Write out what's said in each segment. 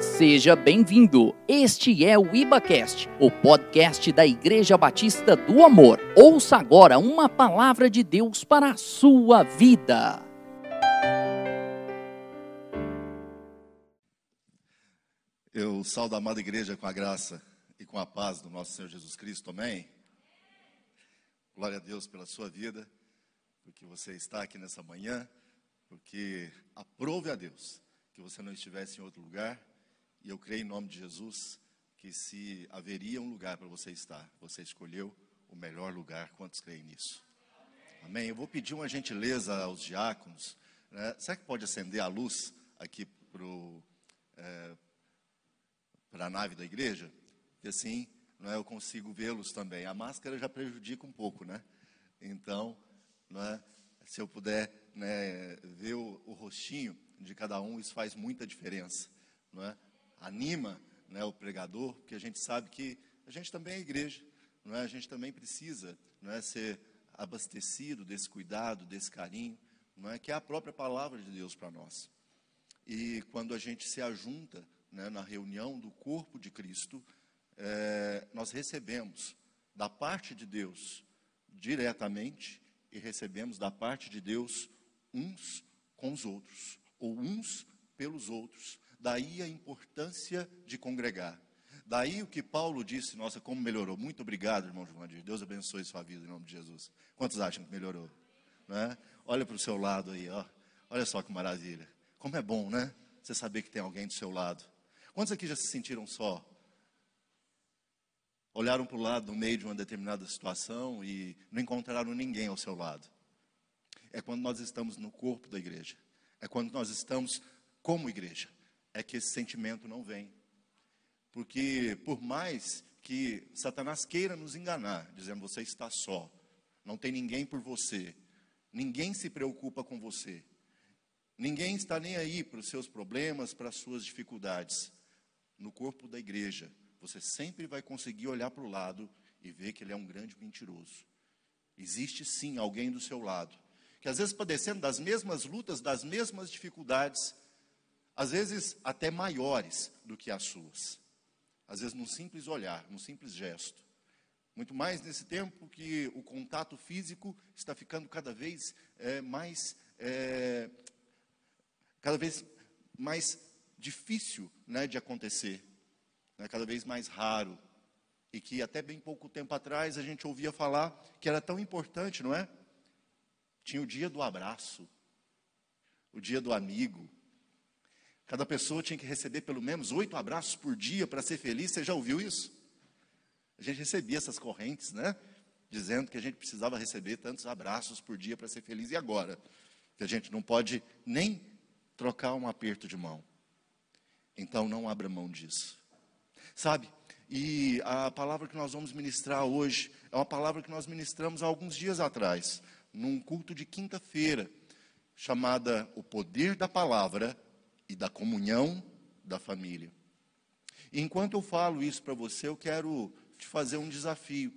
Seja bem-vindo. Este é o IbaCast, o podcast da Igreja Batista do Amor. Ouça agora uma palavra de Deus para a sua vida. Eu saldo a amada igreja com a graça e com a paz do nosso Senhor Jesus Cristo, amém? Glória a Deus pela sua vida, porque você está aqui nessa manhã, porque aprove a Deus que você não estivesse em outro lugar, e eu creio em nome de Jesus que se haveria um lugar para você estar, você escolheu o melhor lugar. Quantos creem nisso? Amém. Eu vou pedir uma gentileza aos diáconos. Né? Será que pode acender a luz aqui para é, a nave da igreja? E assim não é, eu consigo vê-los também. A máscara já prejudica um pouco, né? Então, não é, se eu puder né, ver o, o rostinho de cada um, isso faz muita diferença. Não é? Anima né, o pregador, porque a gente sabe que a gente também é igreja, não é? a gente também precisa não é, ser abastecido desse cuidado, desse carinho, não é? que é a própria palavra de Deus para nós. E quando a gente se ajunta né, na reunião do corpo de Cristo, é, nós recebemos da parte de Deus diretamente e recebemos da parte de Deus uns com os outros, ou uns pelos outros. Daí a importância de congregar. Daí o que Paulo disse, nossa, como melhorou. Muito obrigado, irmão Giovanni. Deus abençoe sua vida em nome de Jesus. Quantos acham que melhorou? Né? Olha para o seu lado aí, ó. Olha só que maravilha. Como é bom, né? Você saber que tem alguém do seu lado. Quantos aqui já se sentiram só? Olharam para o lado no meio de uma determinada situação e não encontraram ninguém ao seu lado. É quando nós estamos no corpo da igreja. É quando nós estamos como igreja é que esse sentimento não vem. Porque por mais que Satanás queira nos enganar, dizendo você está só, não tem ninguém por você, ninguém se preocupa com você, ninguém está nem aí para os seus problemas, para as suas dificuldades. No corpo da igreja, você sempre vai conseguir olhar para o lado e ver que ele é um grande mentiroso. Existe sim alguém do seu lado, que às vezes padecendo das mesmas lutas, das mesmas dificuldades, às vezes até maiores do que as suas. Às vezes num simples olhar, num simples gesto. Muito mais nesse tempo que o contato físico está ficando cada vez é, mais, é, cada vez mais difícil né, de acontecer, né, cada vez mais raro. E que até bem pouco tempo atrás a gente ouvia falar que era tão importante, não é? Tinha o dia do abraço, o dia do amigo, Cada pessoa tinha que receber pelo menos oito abraços por dia para ser feliz. Você já ouviu isso? A gente recebia essas correntes, né? Dizendo que a gente precisava receber tantos abraços por dia para ser feliz. E agora? Que a gente não pode nem trocar um aperto de mão. Então não abra mão disso. Sabe? E a palavra que nós vamos ministrar hoje é uma palavra que nós ministramos há alguns dias atrás, num culto de quinta-feira, chamada O Poder da Palavra e da comunhão da família. E enquanto eu falo isso para você, eu quero te fazer um desafio.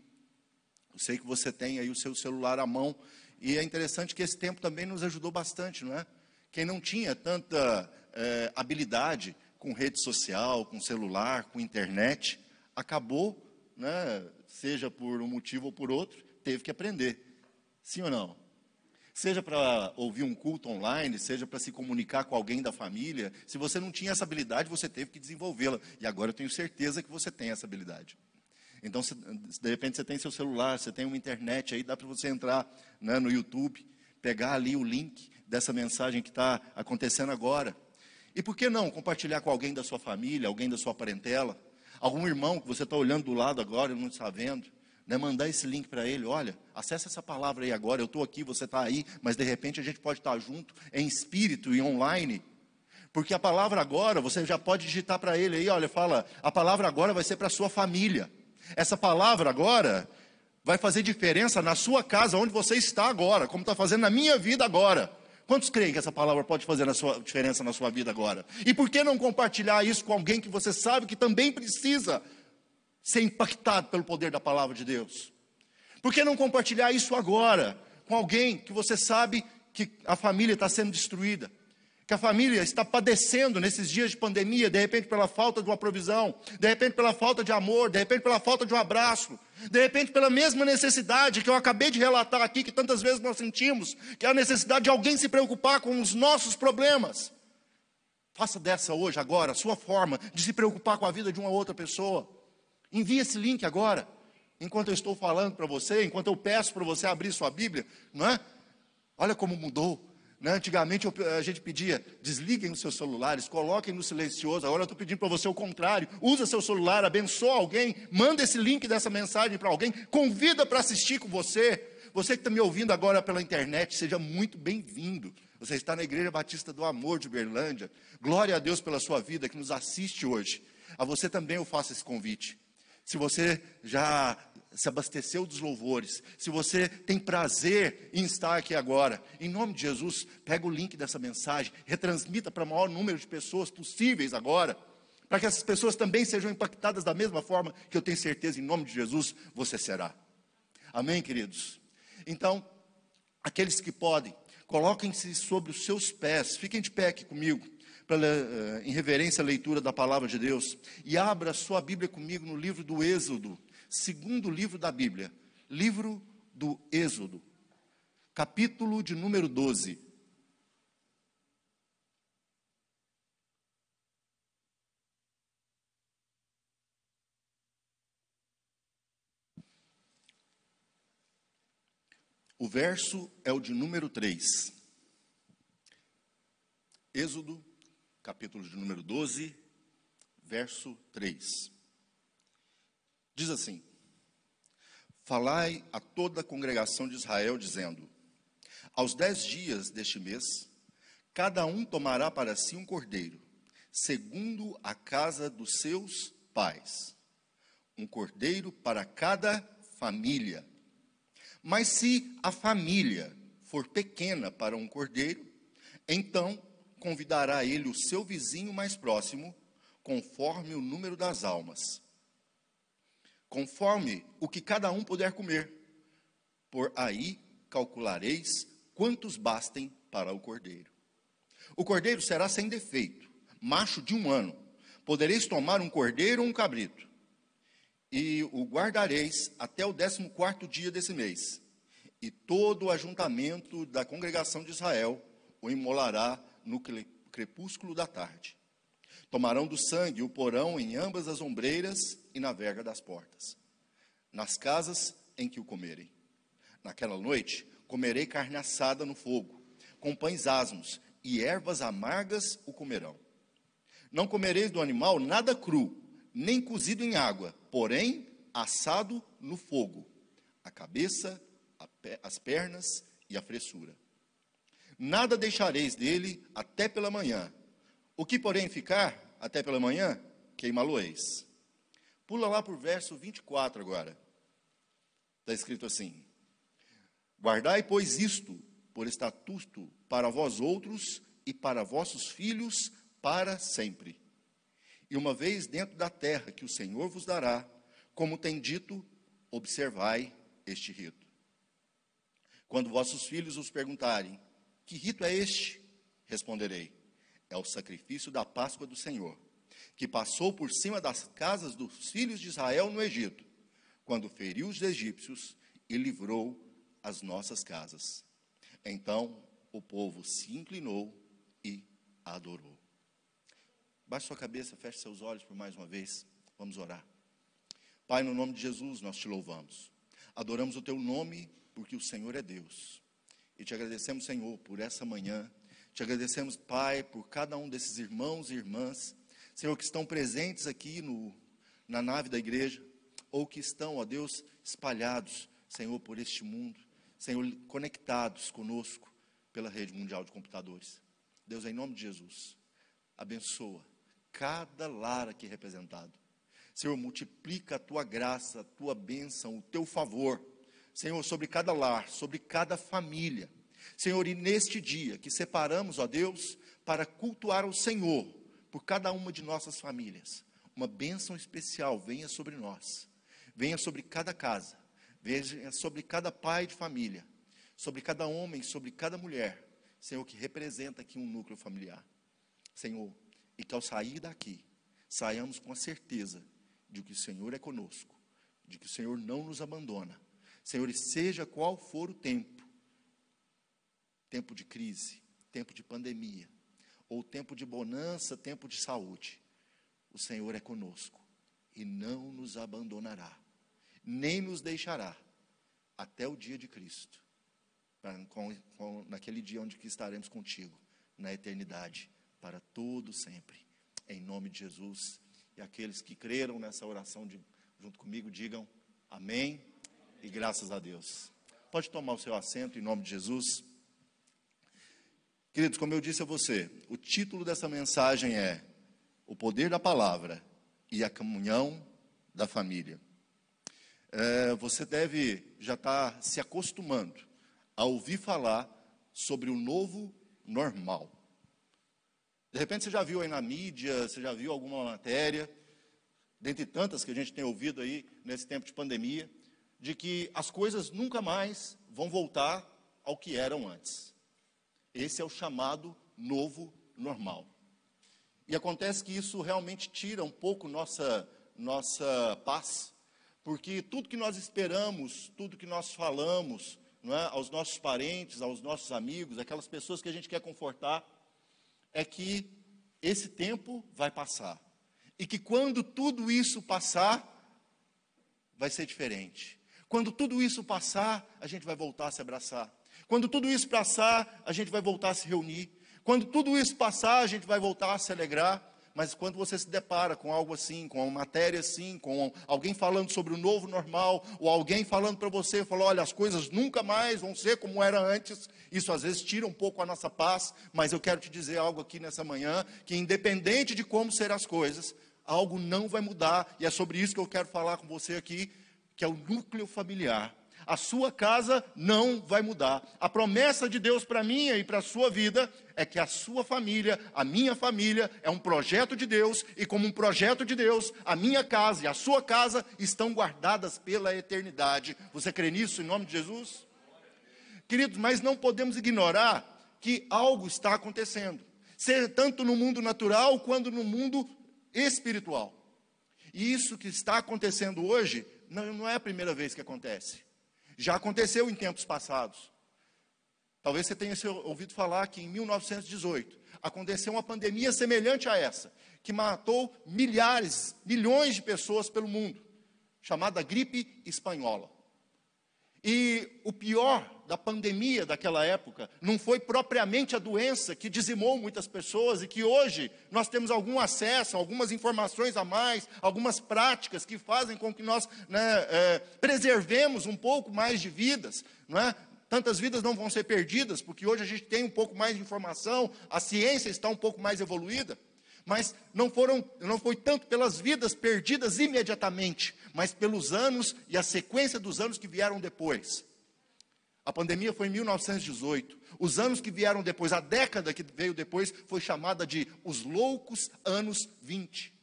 Eu sei que você tem aí o seu celular à mão, e é interessante que esse tempo também nos ajudou bastante, não é? Quem não tinha tanta é, habilidade com rede social, com celular, com internet, acabou, né, seja por um motivo ou por outro, teve que aprender. Sim ou não? Seja para ouvir um culto online, seja para se comunicar com alguém da família. Se você não tinha essa habilidade, você teve que desenvolvê-la. E agora eu tenho certeza que você tem essa habilidade. Então, se, de repente você tem seu celular, você tem uma internet aí, dá para você entrar né, no YouTube, pegar ali o link dessa mensagem que está acontecendo agora. E por que não compartilhar com alguém da sua família, alguém da sua parentela, algum irmão que você está olhando do lado agora e não está vendo? Né, mandar esse link para ele, olha, acessa essa palavra aí agora, eu estou aqui, você está aí, mas de repente a gente pode estar tá junto em espírito e online. Porque a palavra agora, você já pode digitar para ele aí, olha, fala, a palavra agora vai ser para a sua família. Essa palavra agora vai fazer diferença na sua casa, onde você está agora, como está fazendo na minha vida agora. Quantos creem que essa palavra pode fazer a sua, diferença na sua vida agora? E por que não compartilhar isso com alguém que você sabe que também precisa ser impactado pelo poder da palavra de Deus? Por que não compartilhar isso agora com alguém que você sabe que a família está sendo destruída? que a família está padecendo nesses dias de pandemia, de repente pela falta de uma provisão, de repente pela falta de amor, de repente pela falta de um abraço, de repente pela mesma necessidade que eu acabei de relatar aqui, que tantas vezes nós sentimos, que é a necessidade de alguém se preocupar com os nossos problemas. Faça dessa hoje, agora, a sua forma de se preocupar com a vida de uma outra pessoa. Envie esse link agora, enquanto eu estou falando para você, enquanto eu peço para você abrir sua Bíblia, não é? Olha como mudou. Né? Antigamente a gente pedia, desliguem os seus celulares, coloquem no silencioso. Agora eu estou pedindo para você o contrário. Usa seu celular, abençoa alguém, manda esse link dessa mensagem para alguém, convida para assistir com você. Você que está me ouvindo agora pela internet, seja muito bem-vindo. Você está na Igreja Batista do Amor de Berlândia. Glória a Deus pela sua vida que nos assiste hoje. A você também eu faço esse convite. Se você já se abasteceu dos louvores, se você tem prazer em estar aqui agora, em nome de Jesus, pega o link dessa mensagem, retransmita para o maior número de pessoas possíveis agora, para que essas pessoas também sejam impactadas da mesma forma que eu tenho certeza, em nome de Jesus, você será. Amém, queridos? Então, aqueles que podem, coloquem-se sobre os seus pés, fiquem de pé aqui comigo, pela, em reverência à leitura da palavra de Deus, e abra sua Bíblia comigo no livro do Êxodo, segundo livro da Bíblia, livro do Êxodo, capítulo de número 12. O verso é o de número 3. Êxodo, capítulo de número 12, verso 3. Diz assim: Falai a toda a congregação de Israel, dizendo: Aos dez dias deste mês, cada um tomará para si um cordeiro, segundo a casa dos seus pais. Um cordeiro para cada família. Mas se a família for pequena para um cordeiro, então convidará ele o seu vizinho mais próximo, conforme o número das almas conforme o que cada um puder comer. Por aí calculareis quantos bastem para o cordeiro. O cordeiro será sem defeito, macho de um ano. Podereis tomar um cordeiro ou um cabrito, e o guardareis até o décimo quarto dia desse mês. E todo o ajuntamento da congregação de Israel o imolará no crepúsculo da tarde. Tomarão do sangue o porão em ambas as ombreiras e na verga das portas, nas casas em que o comerem. Naquela noite comerei carne assada no fogo, com pães asmos e ervas amargas o comerão. Não comereis do animal nada cru, nem cozido em água, porém assado no fogo, a cabeça, a pe as pernas e a fressura. Nada deixareis dele até pela manhã, o que, porém, ficar até pela manhã, queimá-lo-eis. Pula lá para o verso 24 agora. Está escrito assim: Guardai, pois, isto por estatuto para vós outros e para vossos filhos para sempre. E uma vez dentro da terra que o Senhor vos dará, como tem dito, observai este rito. Quando vossos filhos os perguntarem: Que rito é este? Responderei: é o sacrifício da Páscoa do Senhor, que passou por cima das casas dos filhos de Israel no Egito, quando feriu os egípcios e livrou as nossas casas. Então o povo se inclinou e adorou. Baixe sua cabeça, feche seus olhos por mais uma vez. Vamos orar. Pai, no nome de Jesus, nós te louvamos. Adoramos o teu nome porque o Senhor é Deus. E te agradecemos, Senhor, por essa manhã te agradecemos, Pai, por cada um desses irmãos e irmãs, Senhor, que estão presentes aqui no, na nave da igreja, ou que estão, ó Deus, espalhados, Senhor, por este mundo, Senhor, conectados conosco pela rede mundial de computadores. Deus, em nome de Jesus, abençoa cada lar aqui representado. Senhor, multiplica a tua graça, a tua bênção, o teu favor, Senhor, sobre cada lar, sobre cada família. Senhor, e neste dia que separamos, ó Deus, para cultuar o Senhor por cada uma de nossas famílias, uma bênção especial venha sobre nós, venha sobre cada casa, venha sobre cada pai de família, sobre cada homem, sobre cada mulher, Senhor, que representa aqui um núcleo familiar. Senhor, e que ao sair daqui, saiamos com a certeza de que o Senhor é conosco, de que o Senhor não nos abandona. Senhor, e seja qual for o tempo, tempo de crise, tempo de pandemia, ou tempo de bonança, tempo de saúde, o Senhor é conosco e não nos abandonará, nem nos deixará até o dia de Cristo, com, com, naquele dia onde estaremos contigo, na eternidade, para todo sempre. Em nome de Jesus. E aqueles que creram nessa oração de, junto comigo, digam amém e graças a Deus. Pode tomar o seu assento em nome de Jesus. Queridos, como eu disse a você, o título dessa mensagem é O Poder da Palavra e a Comunhão da Família. É, você deve já estar tá se acostumando a ouvir falar sobre o novo normal. De repente você já viu aí na mídia, você já viu alguma matéria, dentre tantas que a gente tem ouvido aí nesse tempo de pandemia, de que as coisas nunca mais vão voltar ao que eram antes. Esse é o chamado novo normal. E acontece que isso realmente tira um pouco nossa, nossa paz, porque tudo que nós esperamos, tudo que nós falamos é, aos nossos parentes, aos nossos amigos, aquelas pessoas que a gente quer confortar, é que esse tempo vai passar. E que quando tudo isso passar, vai ser diferente. Quando tudo isso passar, a gente vai voltar a se abraçar. Quando tudo isso passar, a gente vai voltar a se reunir. Quando tudo isso passar, a gente vai voltar a se alegrar. Mas quando você se depara com algo assim, com uma matéria assim, com alguém falando sobre o novo normal, ou alguém falando para você, falou, olha, as coisas nunca mais vão ser como era antes, isso às vezes tira um pouco a nossa paz, mas eu quero te dizer algo aqui nessa manhã, que independente de como serão as coisas, algo não vai mudar, e é sobre isso que eu quero falar com você aqui, que é o núcleo familiar a sua casa não vai mudar. A promessa de Deus para mim e para a sua vida é que a sua família, a minha família, é um projeto de Deus, e como um projeto de Deus, a minha casa e a sua casa estão guardadas pela eternidade. Você crê nisso em nome de Jesus? Queridos, mas não podemos ignorar que algo está acontecendo, seja tanto no mundo natural quanto no mundo espiritual. E isso que está acontecendo hoje não, não é a primeira vez que acontece. Já aconteceu em tempos passados. Talvez você tenha ouvido falar que em 1918 aconteceu uma pandemia semelhante a essa, que matou milhares, milhões de pessoas pelo mundo, chamada gripe espanhola. E o pior da pandemia daquela época não foi propriamente a doença que dizimou muitas pessoas e que hoje nós temos algum acesso, algumas informações a mais, algumas práticas que fazem com que nós né, é, preservemos um pouco mais de vidas, não é? Tantas vidas não vão ser perdidas, porque hoje a gente tem um pouco mais de informação, a ciência está um pouco mais evoluída mas não foram, não foi tanto pelas vidas perdidas imediatamente, mas pelos anos e a sequência dos anos que vieram depois. A pandemia foi em 1918. Os anos que vieram depois, a década que veio depois, foi chamada de os loucos anos 20.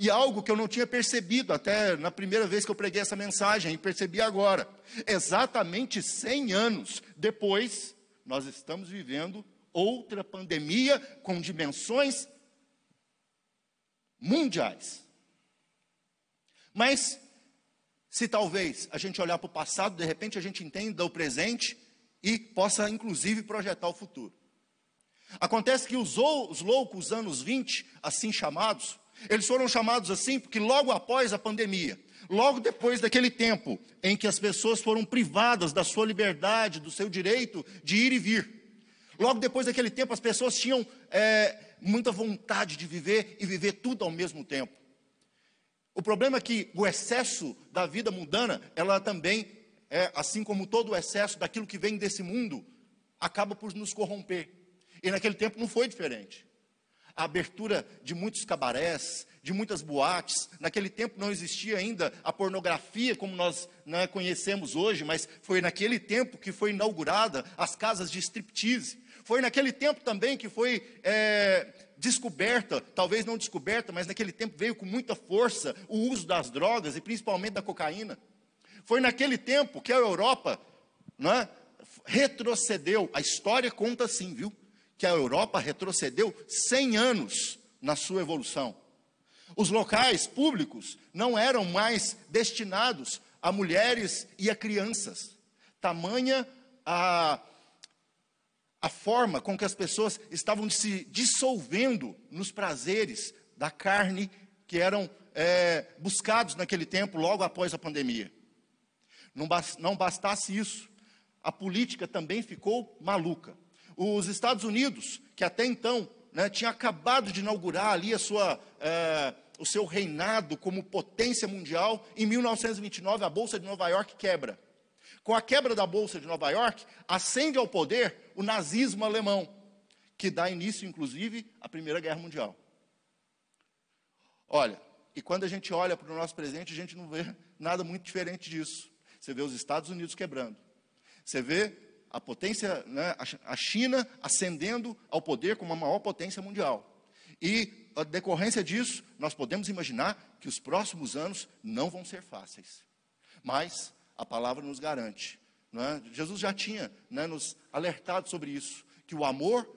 E algo que eu não tinha percebido até na primeira vez que eu preguei essa mensagem, e percebi agora. Exatamente 100 anos depois, nós estamos vivendo outra pandemia com dimensões mundiais. Mas, se talvez a gente olhar para o passado, de repente a gente entenda o presente e possa, inclusive, projetar o futuro. Acontece que os, os loucos anos 20, assim chamados, eles foram chamados assim porque logo após a pandemia, logo depois daquele tempo em que as pessoas foram privadas da sua liberdade, do seu direito de ir e vir, logo depois daquele tempo as pessoas tinham é, muita vontade de viver e viver tudo ao mesmo tempo. O problema é que o excesso da vida mundana, ela também é, assim como todo o excesso daquilo que vem desse mundo, acaba por nos corromper. E naquele tempo não foi diferente. A abertura de muitos cabarés, de muitas boates, naquele tempo não existia ainda a pornografia como nós né, conhecemos hoje, mas foi naquele tempo que foi inaugurada as casas de striptease, foi naquele tempo também que foi é, descoberta, talvez não descoberta, mas naquele tempo veio com muita força o uso das drogas e principalmente da cocaína. Foi naquele tempo que a Europa não é, retrocedeu. A história conta assim, viu? que a Europa retrocedeu 100 anos na sua evolução. Os locais públicos não eram mais destinados a mulheres e a crianças. Tamanha a, a forma com que as pessoas estavam se dissolvendo nos prazeres da carne que eram é, buscados naquele tempo, logo após a pandemia. Não, bastasse isso, a política também ficou maluca. Os Estados Unidos, que até então né, tinha acabado de inaugurar ali sua, é, o seu reinado como potência mundial, em 1929 a Bolsa de Nova York quebra. Com a quebra da Bolsa de Nova York, ascende ao poder o nazismo alemão, que dá início, inclusive, à Primeira Guerra Mundial. Olha, e quando a gente olha para o nosso presente, a gente não vê nada muito diferente disso. Você vê os Estados Unidos quebrando. Você vê a potência, né, a China ascendendo ao poder como a maior potência mundial. E a decorrência disso, nós podemos imaginar que os próximos anos não vão ser fáceis. Mas a palavra nos garante. É? Jesus já tinha né, nos alertado sobre isso, que o amor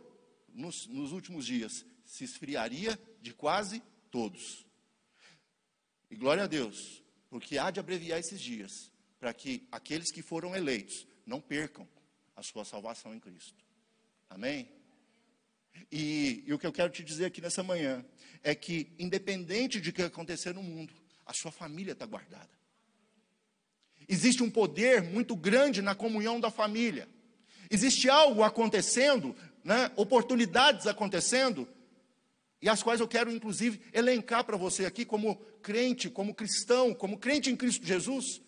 nos, nos últimos dias se esfriaria de quase todos. E glória a Deus, porque há de abreviar esses dias, para que aqueles que foram eleitos não percam a sua salvação em Cristo. Amém? E, e, o que eu quero te dizer aqui nessa manhã é que, independente de que acontecer no mundo, a sua família está guardada. Existe um poder muito grande na comunhão da família. Existe algo acontecendo, né, oportunidades acontecendo, e as quais eu quero, inclusive, elencar para você aqui, como crente, como cristão, como crente em Cristo Jesus,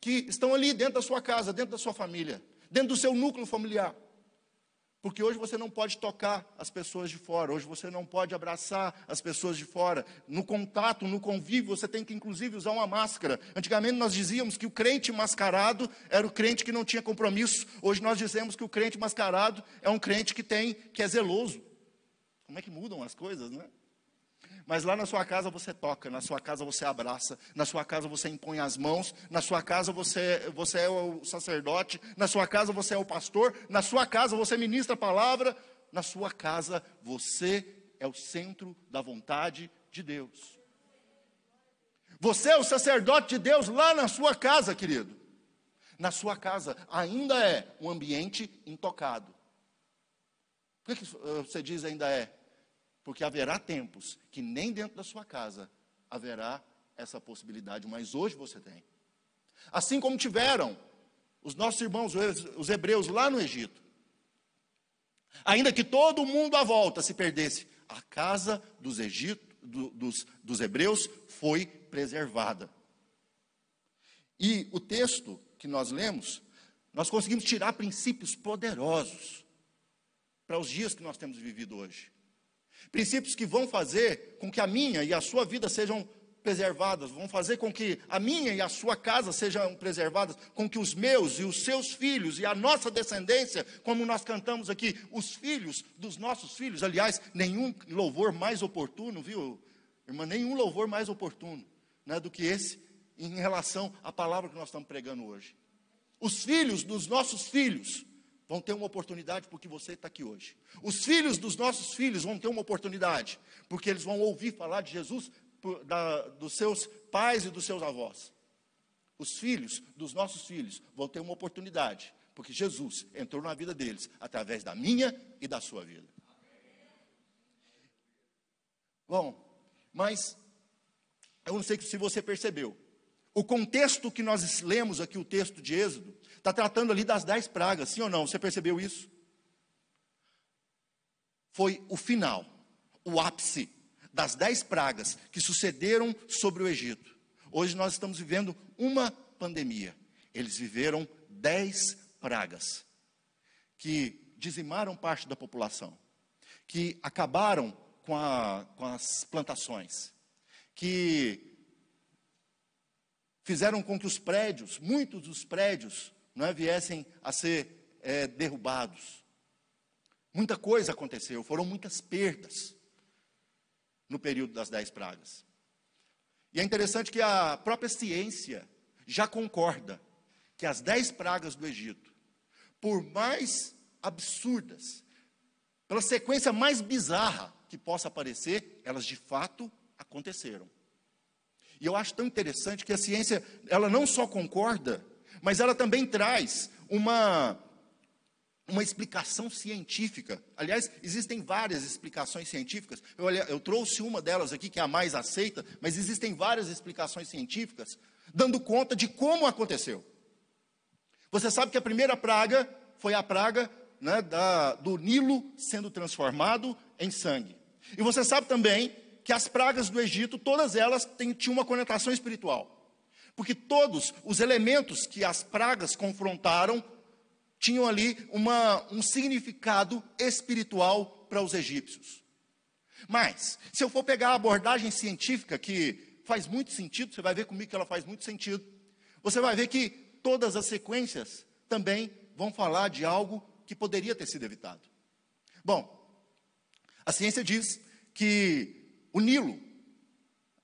que estão ali dentro da sua casa, dentro da sua família dentro do seu núcleo familiar. Porque hoje você não pode tocar as pessoas de fora, hoje você não pode abraçar as pessoas de fora. No contato, no convívio, você tem que inclusive usar uma máscara. Antigamente nós dizíamos que o crente mascarado era o crente que não tinha compromisso. Hoje nós dizemos que o crente mascarado é um crente que tem, que é zeloso. Como é que mudam as coisas, né? Mas lá na sua casa você toca, na sua casa você abraça, na sua casa você impõe as mãos, na sua casa você, você é o sacerdote, na sua casa você é o pastor, na sua casa você ministra a palavra, na sua casa você é o centro da vontade de Deus. Você é o sacerdote de Deus lá na sua casa, querido. Na sua casa ainda é um ambiente intocado. Por que eh, você diz ainda é? Porque haverá tempos que nem dentro da sua casa haverá essa possibilidade, mas hoje você tem. Assim como tiveram os nossos irmãos, os hebreus, lá no Egito. Ainda que todo mundo à volta se perdesse, a casa dos, Egito, do, dos, dos hebreus foi preservada. E o texto que nós lemos, nós conseguimos tirar princípios poderosos para os dias que nós temos vivido hoje. Princípios que vão fazer com que a minha e a sua vida sejam preservadas, vão fazer com que a minha e a sua casa sejam preservadas, com que os meus e os seus filhos e a nossa descendência, como nós cantamos aqui, os filhos dos nossos filhos, aliás, nenhum louvor mais oportuno, viu, irmã, nenhum louvor mais oportuno né, do que esse em relação à palavra que nós estamos pregando hoje. Os filhos dos nossos filhos vão ter uma oportunidade porque você está aqui hoje. Os filhos dos nossos filhos vão ter uma oportunidade porque eles vão ouvir falar de Jesus por, da, dos seus pais e dos seus avós. Os filhos dos nossos filhos vão ter uma oportunidade porque Jesus entrou na vida deles através da minha e da sua vida. Bom, mas eu não sei se você percebeu. O contexto que nós lemos aqui, o texto de Êxodo, Está tratando ali das dez pragas, sim ou não? Você percebeu isso? Foi o final, o ápice das dez pragas que sucederam sobre o Egito. Hoje nós estamos vivendo uma pandemia. Eles viveram dez pragas que dizimaram parte da população, que acabaram com, a, com as plantações, que fizeram com que os prédios, muitos dos prédios, não é, viessem a ser é, derrubados. Muita coisa aconteceu, foram muitas perdas no período das dez pragas. E é interessante que a própria ciência já concorda que as dez pragas do Egito, por mais absurdas, pela sequência mais bizarra que possa aparecer, elas de fato aconteceram. E eu acho tão interessante que a ciência, ela não só concorda, mas ela também traz uma, uma explicação científica. Aliás, existem várias explicações científicas. Eu, eu trouxe uma delas aqui, que é a mais aceita, mas existem várias explicações científicas dando conta de como aconteceu. Você sabe que a primeira praga foi a praga né, da, do Nilo sendo transformado em sangue. E você sabe também que as pragas do Egito, todas elas têm, tinham uma conotação espiritual. Porque todos os elementos que as pragas confrontaram tinham ali uma, um significado espiritual para os egípcios. Mas, se eu for pegar a abordagem científica, que faz muito sentido, você vai ver comigo que ela faz muito sentido, você vai ver que todas as sequências também vão falar de algo que poderia ter sido evitado. Bom, a ciência diz que o Nilo,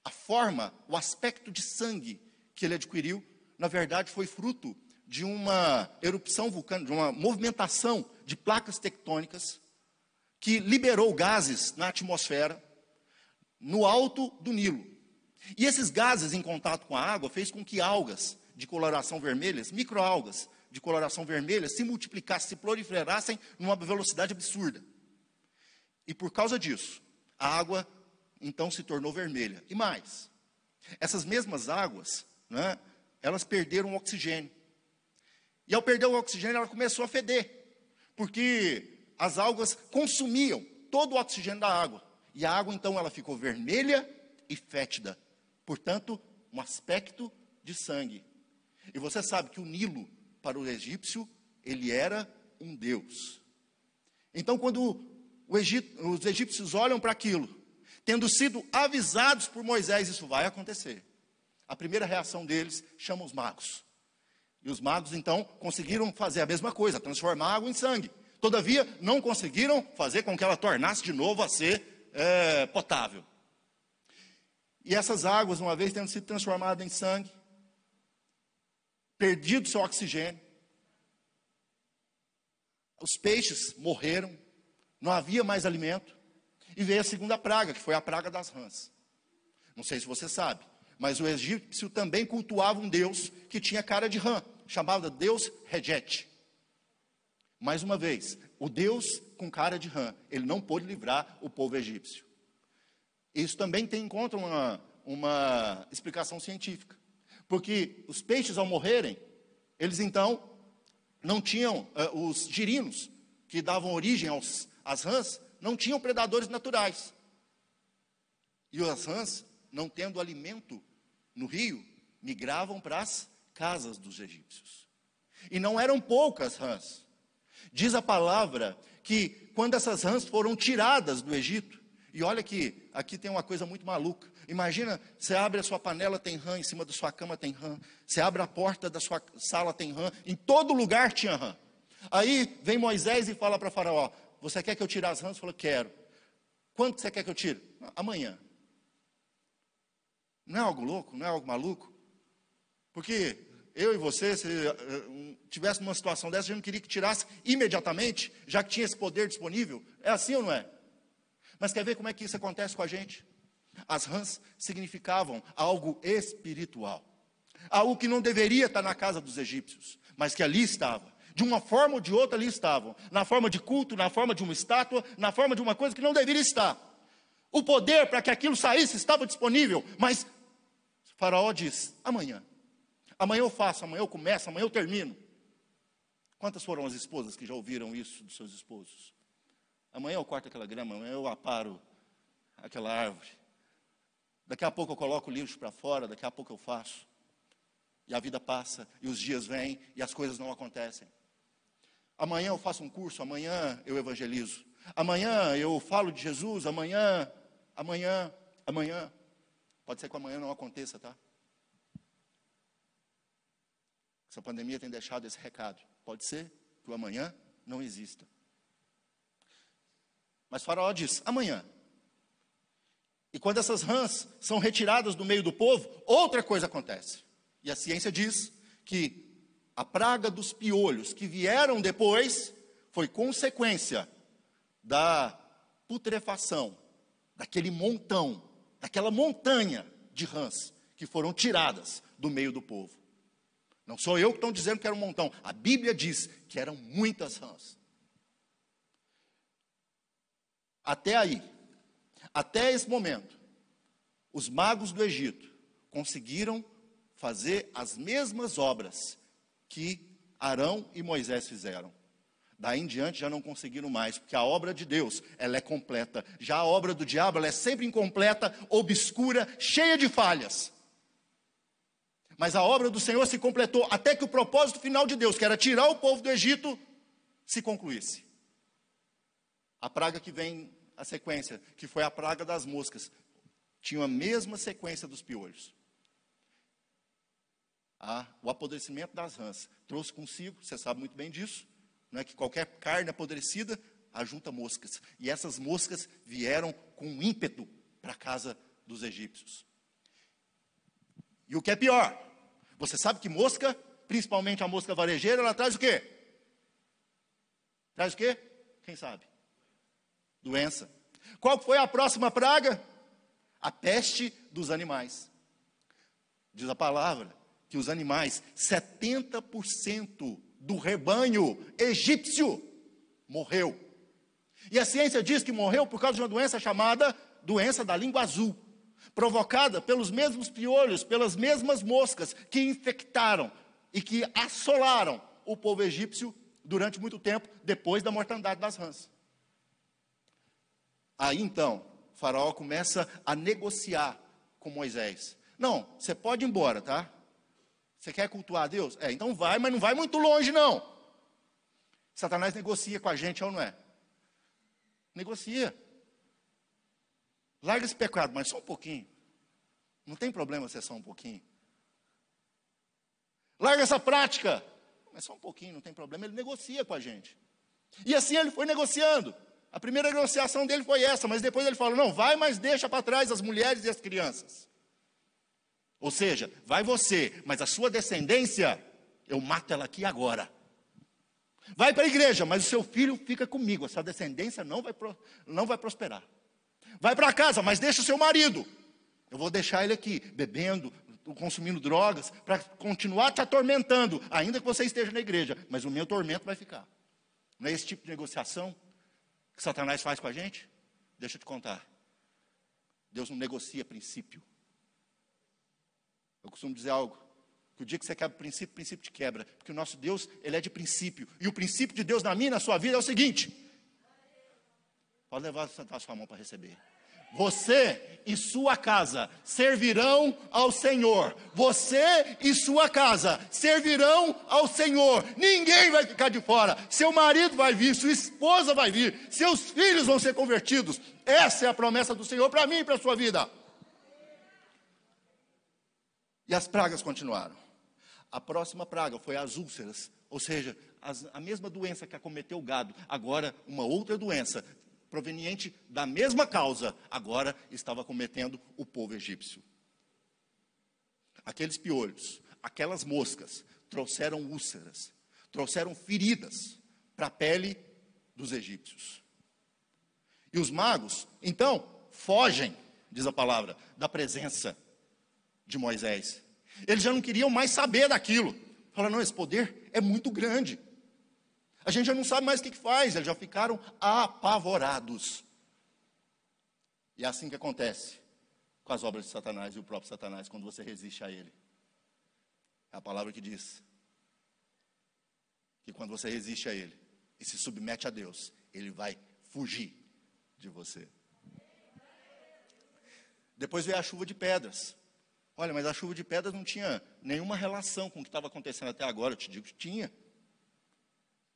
a forma, o aspecto de sangue que ele adquiriu, na verdade foi fruto de uma erupção vulcânica, de uma movimentação de placas tectônicas que liberou gases na atmosfera no alto do Nilo. E esses gases em contato com a água fez com que algas de coloração vermelha, microalgas de coloração vermelha, se multiplicassem, se proliferassem numa velocidade absurda. E por causa disso, a água então se tornou vermelha. E mais, essas mesmas águas, né, elas perderam o oxigênio. E ao perder o oxigênio, ela começou a feder, porque as algas consumiam todo o oxigênio da água. E a água, então, ela ficou vermelha e fétida. Portanto, um aspecto de sangue. E você sabe que o Nilo, para o egípcio, ele era um deus. Então, quando Egito, os egípcios olham para aquilo, Tendo sido avisados por Moisés, isso vai acontecer. A primeira reação deles chama os magos. E os magos então conseguiram fazer a mesma coisa, transformar água em sangue. Todavia, não conseguiram fazer com que ela tornasse de novo a ser é, potável. E essas águas, uma vez tendo sido transformadas em sangue, perdido seu oxigênio, os peixes morreram, não havia mais alimento. E veio a segunda praga, que foi a praga das rãs. Não sei se você sabe, mas o egípcio também cultuava um deus que tinha cara de rã, chamado Deus Rejet. Mais uma vez, o Deus com cara de rã, ele não pôde livrar o povo egípcio. Isso também tem em conta uma, uma explicação científica. Porque os peixes, ao morrerem, eles então não tinham, uh, os girinos, que davam origem aos, às rãs, não tinham predadores naturais. E as rãs, não tendo alimento no rio, migravam para as casas dos egípcios. E não eram poucas rãs. Diz a palavra que quando essas rãs foram tiradas do Egito, e olha que aqui tem uma coisa muito maluca. Imagina, você abre a sua panela, tem rã, em cima da sua cama tem rã. Você abre a porta da sua sala, tem rã. Em todo lugar tinha rã. Aí vem Moisés e fala para Faraó: você quer que eu tire as rãs? Falou, quero. Quanto você quer que eu tire? Amanhã. Não é algo louco? Não é algo maluco? Porque eu e você, se uh, tivesse numa situação dessa, a gente não queria que tirasse imediatamente, já que tinha esse poder disponível. É assim ou não é? Mas quer ver como é que isso acontece com a gente? As rãs significavam algo espiritual. Algo que não deveria estar na casa dos egípcios, mas que ali estava. De uma forma ou de outra ali estavam. Na forma de culto, na forma de uma estátua, na forma de uma coisa que não deveria estar. O poder para que aquilo saísse estava disponível, mas Faraó diz: amanhã. Amanhã eu faço, amanhã eu começo, amanhã eu termino. Quantas foram as esposas que já ouviram isso dos seus esposos? Amanhã eu corto aquela grama, amanhã eu aparo aquela árvore. Daqui a pouco eu coloco o lixo para fora, daqui a pouco eu faço. E a vida passa, e os dias vêm, e as coisas não acontecem. Amanhã eu faço um curso, amanhã eu evangelizo. Amanhã eu falo de Jesus, amanhã, amanhã, amanhã. Pode ser que amanhã não aconteça, tá? Essa pandemia tem deixado esse recado. Pode ser que o amanhã não exista. Mas Faraó diz: amanhã. E quando essas rãs são retiradas do meio do povo, outra coisa acontece. E a ciência diz que a praga dos piolhos que vieram depois foi consequência da putrefação, daquele montão, daquela montanha de rãs que foram tiradas do meio do povo. Não sou eu que estou dizendo que era um montão, a Bíblia diz que eram muitas rãs. Até aí, até esse momento, os magos do Egito conseguiram fazer as mesmas obras que Arão e Moisés fizeram. Daí em diante já não conseguiram mais, porque a obra de Deus, ela é completa. Já a obra do diabo, ela é sempre incompleta, obscura, cheia de falhas. Mas a obra do Senhor se completou até que o propósito final de Deus, que era tirar o povo do Egito, se concluísse. A praga que vem a sequência, que foi a praga das moscas, tinha a mesma sequência dos piolhos. Ah, o apodrecimento das rãs trouxe consigo, você sabe muito bem disso, não é que qualquer carne apodrecida ajunta moscas. E essas moscas vieram com ímpeto para a casa dos egípcios. E o que é pior, você sabe que mosca, principalmente a mosca varejeira, ela traz o quê? Traz o quê? Quem sabe? Doença. Qual foi a próxima praga? A peste dos animais. Diz a palavra que os animais, 70% do rebanho egípcio morreu. E a ciência diz que morreu por causa de uma doença chamada doença da língua azul, provocada pelos mesmos piolhos, pelas mesmas moscas que infectaram e que assolaram o povo egípcio durante muito tempo depois da mortandade das rãs. Aí então, Faraó começa a negociar com Moisés. Não, você pode ir embora, tá? Você quer cultuar a Deus? É, então vai, mas não vai muito longe, não. Satanás negocia com a gente, ou não é? Negocia. Larga esse pecado, mas só um pouquinho. Não tem problema ser só um pouquinho. Larga essa prática, mas só um pouquinho, não tem problema. Ele negocia com a gente. E assim ele foi negociando. A primeira negociação dele foi essa, mas depois ele falou: não, vai, mas deixa para trás as mulheres e as crianças. Ou seja, vai você, mas a sua descendência, eu mato ela aqui agora. Vai para a igreja, mas o seu filho fica comigo, a sua descendência não vai, não vai prosperar. Vai para casa, mas deixa o seu marido. Eu vou deixar ele aqui, bebendo, consumindo drogas, para continuar te atormentando, ainda que você esteja na igreja, mas o meu tormento vai ficar. Não é esse tipo de negociação que Satanás faz com a gente? Deixa eu te contar. Deus não negocia princípio. Eu costumo dizer algo. Que o dia que você quebra o princípio, o princípio te quebra. Porque o nosso Deus, ele é de princípio. E o princípio de Deus na minha, na sua vida, é o seguinte. Pode levar a sua mão para receber. Você e sua casa servirão ao Senhor. Você e sua casa servirão ao Senhor. Ninguém vai ficar de fora. Seu marido vai vir, sua esposa vai vir, seus filhos vão ser convertidos. Essa é a promessa do Senhor para mim e para a sua vida. E as pragas continuaram. A próxima praga foi as úlceras, ou seja, as, a mesma doença que acometeu o gado, agora uma outra doença, proveniente da mesma causa, agora estava cometendo o povo egípcio. Aqueles piolhos, aquelas moscas, trouxeram úlceras, trouxeram feridas para a pele dos egípcios. E os magos, então, fogem, diz a palavra, da presença de Moisés. Eles já não queriam mais saber daquilo. Falaram, não, esse poder é muito grande. A gente já não sabe mais o que, faz, eles já ficaram apavorados. E é assim que acontece com as obras de Satanás e o próprio Satanás quando você resiste a ele. É a palavra que diz que quando você resiste a ele e se submete a Deus, ele vai fugir de você. Depois veio a chuva de pedras. Olha, mas a chuva de pedras não tinha nenhuma relação com o que estava acontecendo até agora. Eu te digo que tinha.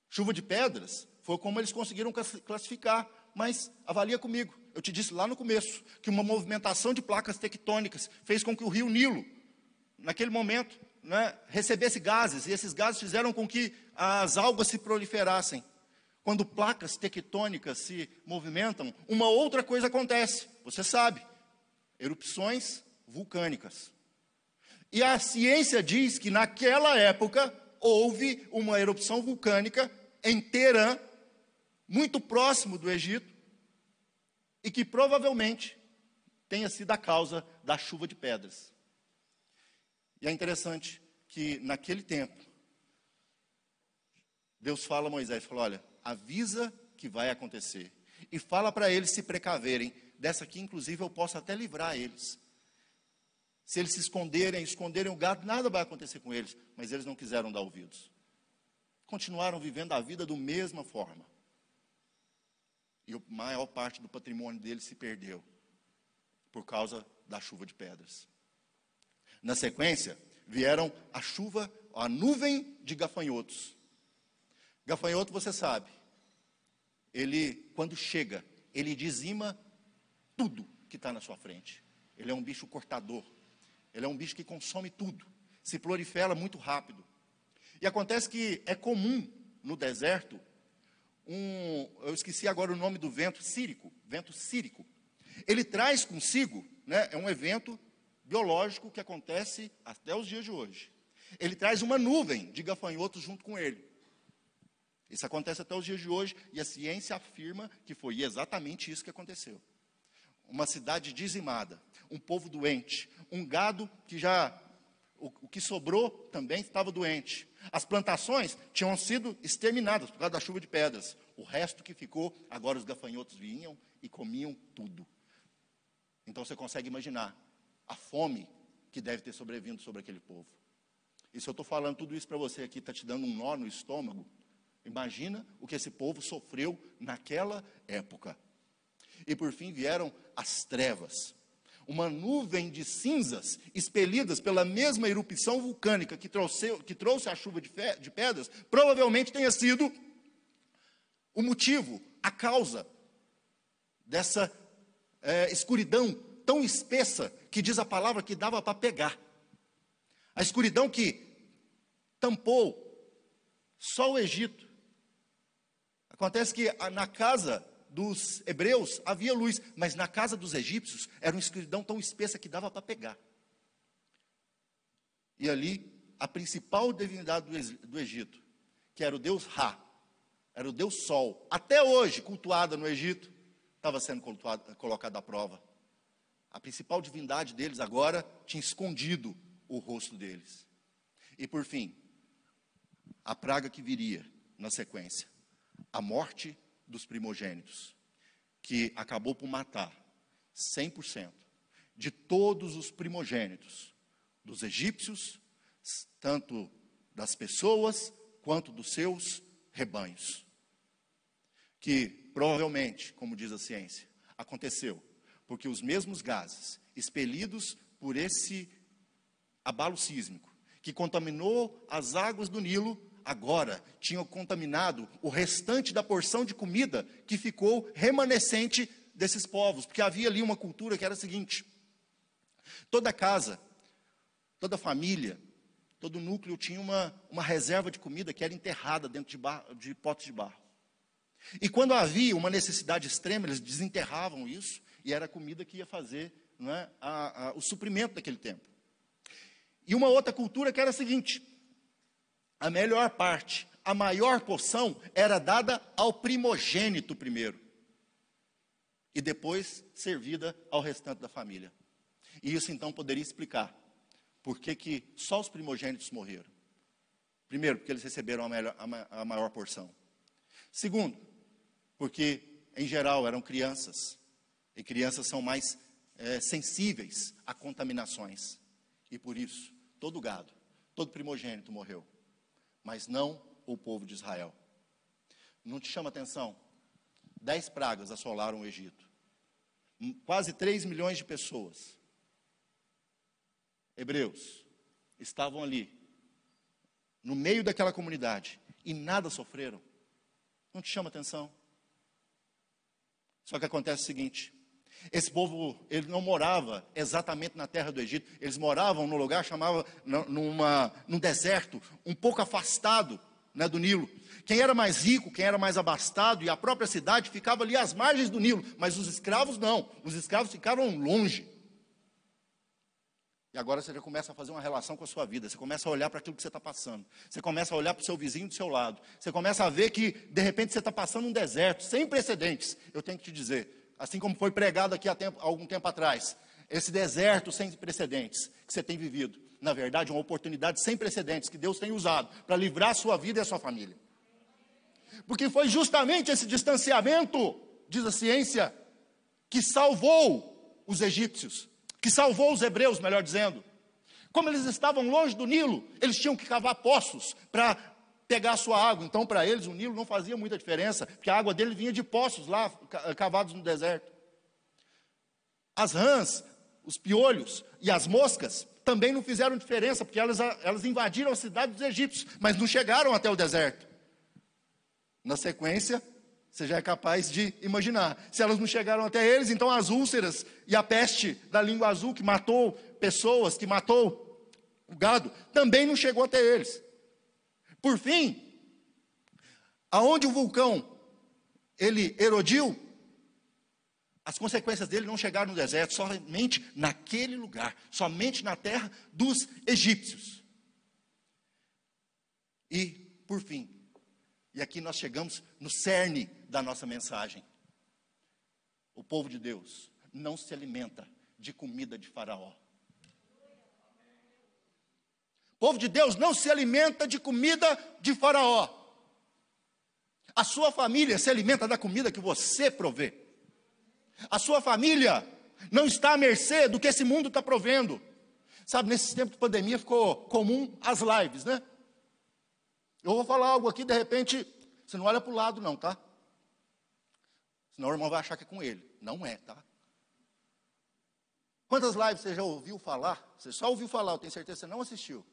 Chuva de pedras foi como eles conseguiram classificar, mas avalia comigo. Eu te disse lá no começo que uma movimentação de placas tectônicas fez com que o rio Nilo, naquele momento, né, recebesse gases, e esses gases fizeram com que as algas se proliferassem. Quando placas tectônicas se movimentam, uma outra coisa acontece, você sabe: erupções vulcânicas. E a ciência diz que naquela época houve uma erupção vulcânica em Teherã, muito próximo do Egito e que provavelmente tenha sido a causa da chuva de pedras. E é interessante que naquele tempo, Deus fala a Moisés, falou, olha, avisa que vai acontecer. E fala para eles se precaverem. Dessa aqui, inclusive, eu posso até livrar eles. Se eles se esconderem, esconderem o gado, nada vai acontecer com eles. Mas eles não quiseram dar ouvidos. Continuaram vivendo a vida da mesma forma. E a maior parte do patrimônio deles se perdeu por causa da chuva de pedras. Na sequência, vieram a chuva, a nuvem de gafanhotos. Gafanhoto, você sabe, ele, quando chega, ele dizima tudo que está na sua frente. Ele é um bicho cortador. Ele é um bicho que consome tudo. Se prolifera muito rápido. E acontece que é comum no deserto um, eu esqueci agora o nome do vento, sírico, vento sírico. Ele traz consigo, né, é um evento biológico que acontece até os dias de hoje. Ele traz uma nuvem de gafanhotos junto com ele. Isso acontece até os dias de hoje e a ciência afirma que foi exatamente isso que aconteceu. Uma cidade dizimada, um povo doente, um gado que já o, o que sobrou também estava doente. As plantações tinham sido exterminadas por causa da chuva de pedras. O resto que ficou, agora os gafanhotos vinham e comiam tudo. Então você consegue imaginar a fome que deve ter sobrevindo sobre aquele povo. E se eu estou falando tudo isso para você aqui, está te dando um nó no estômago, imagina o que esse povo sofreu naquela época. E por fim vieram as trevas. Uma nuvem de cinzas expelidas pela mesma erupção vulcânica que trouxe, que trouxe a chuva de, fe, de pedras, provavelmente tenha sido o motivo, a causa dessa é, escuridão tão espessa que diz a palavra que dava para pegar. A escuridão que tampou só o Egito. Acontece que na casa dos hebreus havia luz, mas na casa dos egípcios era uma escuridão tão espessa que dava para pegar. E ali, a principal divindade do Egito, que era o deus Ra, era o deus Sol, até hoje cultuada no Egito, estava sendo colocado à prova. A principal divindade deles agora tinha escondido o rosto deles. E por fim, a praga que viria na sequência, a morte dos primogênitos, que acabou por matar 100% de todos os primogênitos dos egípcios, tanto das pessoas quanto dos seus rebanhos. Que provavelmente, como diz a ciência, aconteceu porque os mesmos gases expelidos por esse abalo sísmico, que contaminou as águas do Nilo, agora tinham contaminado o restante da porção de comida que ficou remanescente desses povos, porque havia ali uma cultura que era a seguinte: toda casa, toda família, todo núcleo tinha uma, uma reserva de comida que era enterrada dentro de, bar, de potes de barro. E quando havia uma necessidade extrema, eles desenterravam isso e era a comida que ia fazer é, a, a, o suprimento daquele tempo. E uma outra cultura que era a seguinte: a melhor parte, a maior porção era dada ao primogênito primeiro, e depois servida ao restante da família. E isso então poderia explicar por que, que só os primogênitos morreram. Primeiro, porque eles receberam a, melhor, a maior porção. Segundo, porque, em geral, eram crianças, e crianças são mais é, sensíveis a contaminações. E por isso, todo gado, todo primogênito morreu, mas não o povo de Israel. Não te chama atenção? Dez pragas assolaram o Egito. Hum, quase três milhões de pessoas. Hebreus estavam ali, no meio daquela comunidade, e nada sofreram. Não te chama atenção? Só que acontece o seguinte: esse povo, ele não morava exatamente na terra do Egito, eles moravam num lugar chamava numa, num deserto, um pouco afastado né, do Nilo. Quem era mais rico, quem era mais abastado e a própria cidade ficava ali às margens do Nilo, mas os escravos não, os escravos ficaram longe. E agora você já começa a fazer uma relação com a sua vida. Você começa a olhar para aquilo que você está passando. Você começa a olhar para o seu vizinho do seu lado. Você começa a ver que, de repente, você está passando um deserto sem precedentes. Eu tenho que te dizer, assim como foi pregado aqui há, tempo, algum tempo atrás, esse deserto sem precedentes que você tem vivido, na verdade, é uma oportunidade sem precedentes que Deus tem usado para livrar a sua vida e a sua família. Porque foi justamente esse distanciamento, diz a ciência, que salvou os egípcios que salvou os hebreus, melhor dizendo. Como eles estavam longe do Nilo, eles tinham que cavar poços para pegar sua água. Então, para eles, o Nilo não fazia muita diferença, porque a água dele vinha de poços lá, cavados no deserto. As rãs, os piolhos e as moscas também não fizeram diferença, porque elas, elas invadiram a cidade dos egípcios, mas não chegaram até o deserto. Na sequência, você já é capaz de imaginar. Se elas não chegaram até eles, então as úlceras e a peste da língua azul que matou pessoas, que matou o gado, também não chegou até eles. Por fim, aonde o vulcão ele erodiu, as consequências dele não chegaram no deserto, somente naquele lugar, somente na terra dos egípcios. E, por fim, e aqui nós chegamos no cerne da nossa mensagem. O povo de Deus não se alimenta de comida de Faraó. O povo de Deus não se alimenta de comida de Faraó. A sua família se alimenta da comida que você provê. A sua família não está à mercê do que esse mundo está provendo. Sabe, nesses tempos de pandemia ficou comum as lives, né? Eu vou falar algo aqui, de repente, você não olha para o lado, não, tá? Senão o irmão vai achar que é com ele. Não é, tá? Quantas lives você já ouviu falar? Você só ouviu falar, eu tenho certeza que você não assistiu.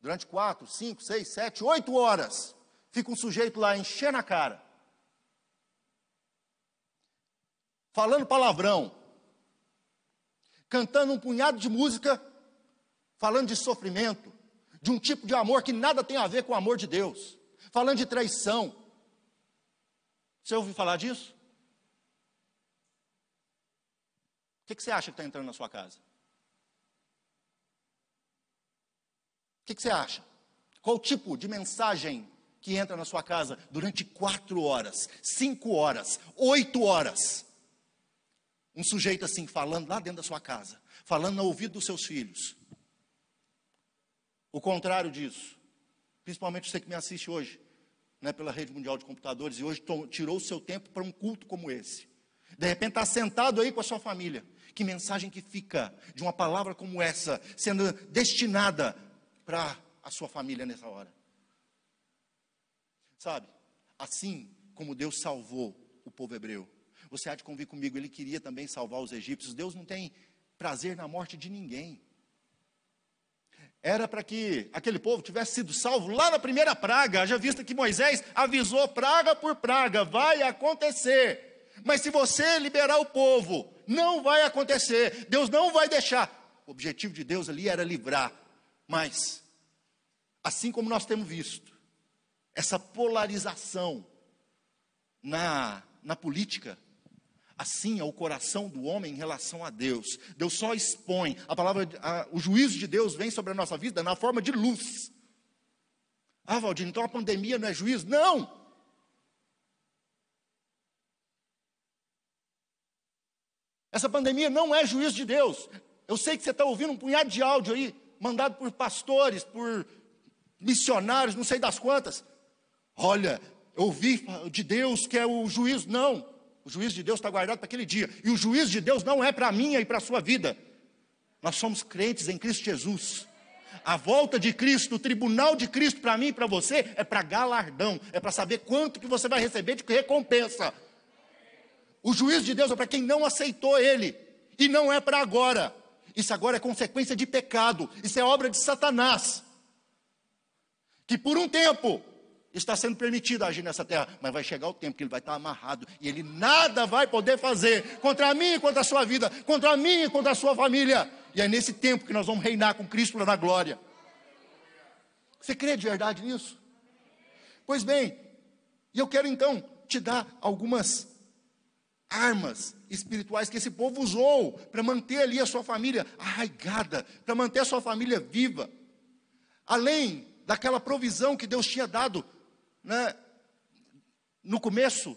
Durante quatro, cinco, seis, sete, oito horas, fica um sujeito lá enchendo a cara, falando palavrão, cantando um punhado de música, falando de sofrimento, de um tipo de amor que nada tem a ver com o amor de Deus, falando de traição. Você ouviu falar disso? O que, que você acha que está entrando na sua casa? O que, que você acha? Qual tipo de mensagem que entra na sua casa durante quatro horas, cinco horas, oito horas? Um sujeito assim falando lá dentro da sua casa, falando no ouvido dos seus filhos, o contrário disso, principalmente você que me assiste hoje, né, pela rede mundial de computadores, e hoje tirou o seu tempo para um culto como esse. De repente está sentado aí com a sua família. Que mensagem que fica de uma palavra como essa, sendo destinada para a sua família nessa hora? Sabe, assim como Deus salvou o povo hebreu, você há de convir comigo, ele queria também salvar os egípcios. Deus não tem prazer na morte de ninguém era para que aquele povo tivesse sido salvo lá na primeira praga, já visto que Moisés avisou praga por praga, vai acontecer. Mas se você liberar o povo, não vai acontecer. Deus não vai deixar. O objetivo de Deus ali era livrar. Mas, assim como nós temos visto, essa polarização na, na política, Assim é o coração do homem em relação a Deus. Deus só expõe. A palavra, a, o juízo de Deus vem sobre a nossa vida na forma de luz. Ah, Valdir, então a pandemia não é juízo? Não! Essa pandemia não é juízo de Deus. Eu sei que você está ouvindo um punhado de áudio aí, mandado por pastores, por missionários, não sei das quantas. Olha, ouvi de Deus que é o juízo. Não. O juízo de Deus está guardado para aquele dia. E o juízo de Deus não é para a minha e para a sua vida. Nós somos crentes em Cristo Jesus. A volta de Cristo, o tribunal de Cristo para mim e para você é para galardão, é para saber quanto que você vai receber de recompensa. O juízo de Deus é para quem não aceitou Ele, e não é para agora. Isso agora é consequência de pecado, isso é obra de Satanás, que por um tempo está sendo permitido agir nessa terra, mas vai chegar o tempo que ele vai estar amarrado e ele nada vai poder fazer contra mim e contra a sua vida, contra mim e contra a sua família. E é nesse tempo que nós vamos reinar com Cristo na glória. Você crê de verdade nisso? Pois bem, e eu quero então te dar algumas armas espirituais que esse povo usou para manter ali a sua família arraigada, para manter a sua família viva. Além daquela provisão que Deus tinha dado né, no começo,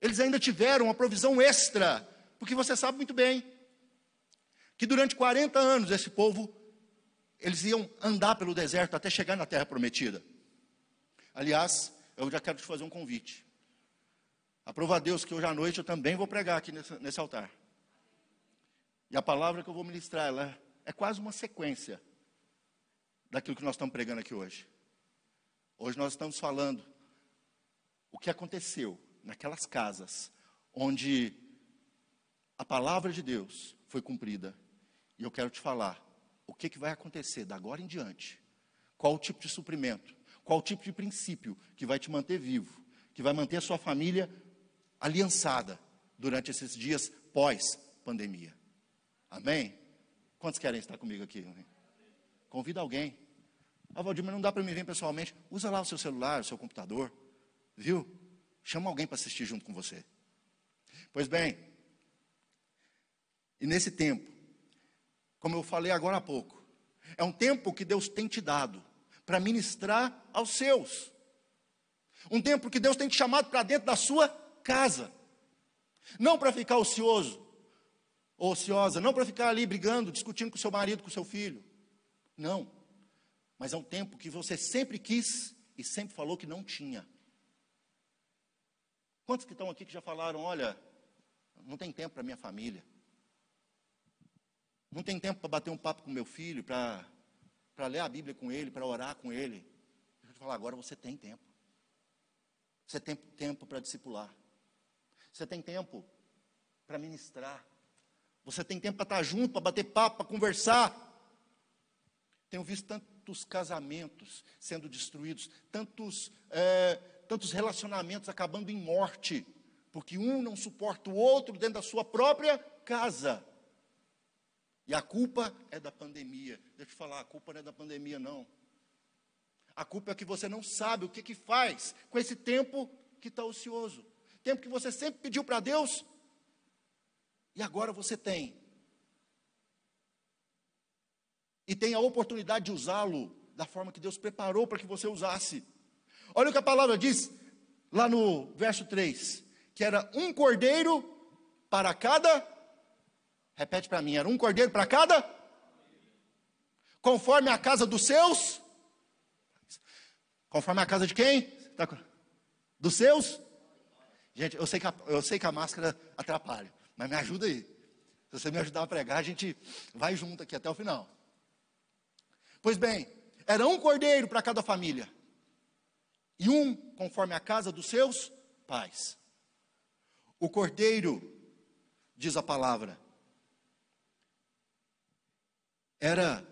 eles ainda tiveram uma provisão extra, porque você sabe muito bem que durante 40 anos esse povo eles iam andar pelo deserto até chegar na terra prometida. Aliás, eu já quero te fazer um convite. Aprova a Deus que hoje à noite eu também vou pregar aqui nesse, nesse altar. E a palavra que eu vou ministrar, ela é quase uma sequência daquilo que nós estamos pregando aqui hoje. Hoje nós estamos falando o que aconteceu naquelas casas onde a palavra de Deus foi cumprida. E eu quero te falar o que, que vai acontecer da agora em diante. Qual o tipo de suprimento, qual o tipo de princípio que vai te manter vivo, que vai manter a sua família aliançada durante esses dias pós-pandemia. Amém? Quantos querem estar comigo aqui? Convida alguém. Ah, Valdir, mas não dá para me ver pessoalmente. Usa lá o seu celular, o seu computador. Viu? Chama alguém para assistir junto com você. Pois bem, e nesse tempo, como eu falei agora há pouco, é um tempo que Deus tem te dado para ministrar aos seus. Um tempo que Deus tem te chamado para dentro da sua casa. Não para ficar ocioso, ociosa, não para ficar ali brigando, discutindo com seu marido, com seu filho. Não. Mas é um tempo que você sempre quis e sempre falou que não tinha. Quantos que estão aqui que já falaram, olha, não tem tempo para minha família. Não tem tempo para bater um papo com meu filho, para ler a Bíblia com ele, para orar com ele. Eu vou falar, agora você tem tempo. Você tem tempo para discipular. Você tem tempo para ministrar. Você tem tempo para estar junto, para bater papo, para conversar. Tenho visto tantos casamentos sendo destruídos, tantos, é, tantos relacionamentos acabando em morte, porque um não suporta o outro dentro da sua própria casa. E a culpa é da pandemia. Deixa eu te falar, a culpa não é da pandemia, não. A culpa é que você não sabe o que, que faz com esse tempo que está ocioso tempo que você sempre pediu para Deus, e agora você tem. E tem a oportunidade de usá-lo da forma que Deus preparou para que você usasse. Olha o que a palavra diz lá no verso 3: que era um cordeiro para cada. Repete para mim, era um cordeiro para cada. Conforme a casa dos seus. Conforme a casa de quem? Dos seus Gente, eu sei, que a, eu sei que a máscara atrapalha, mas me ajuda aí. Se você me ajudar a pregar, a gente vai junto aqui até o final. Pois bem, era um cordeiro para cada família, e um conforme a casa dos seus pais. O cordeiro, diz a palavra, era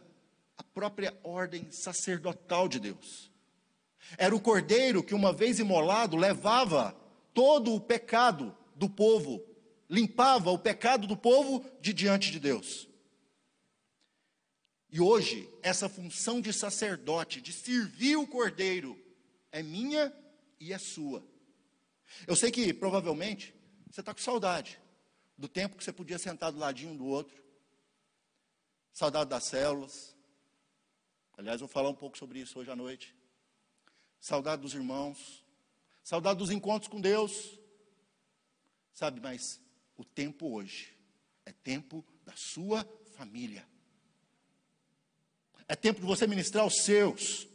a própria ordem sacerdotal de Deus. Era o cordeiro que, uma vez imolado, levava todo o pecado do povo, limpava o pecado do povo de diante de Deus. E hoje, essa função de sacerdote, de servir o cordeiro, é minha e é sua. Eu sei que provavelmente você está com saudade do tempo que você podia sentar do ladinho um do outro, saudade das células. Aliás, vou falar um pouco sobre isso hoje à noite. Saudade dos irmãos, saudade dos encontros com Deus. Sabe, mas o tempo hoje é tempo da sua família. É tempo de você ministrar os seus.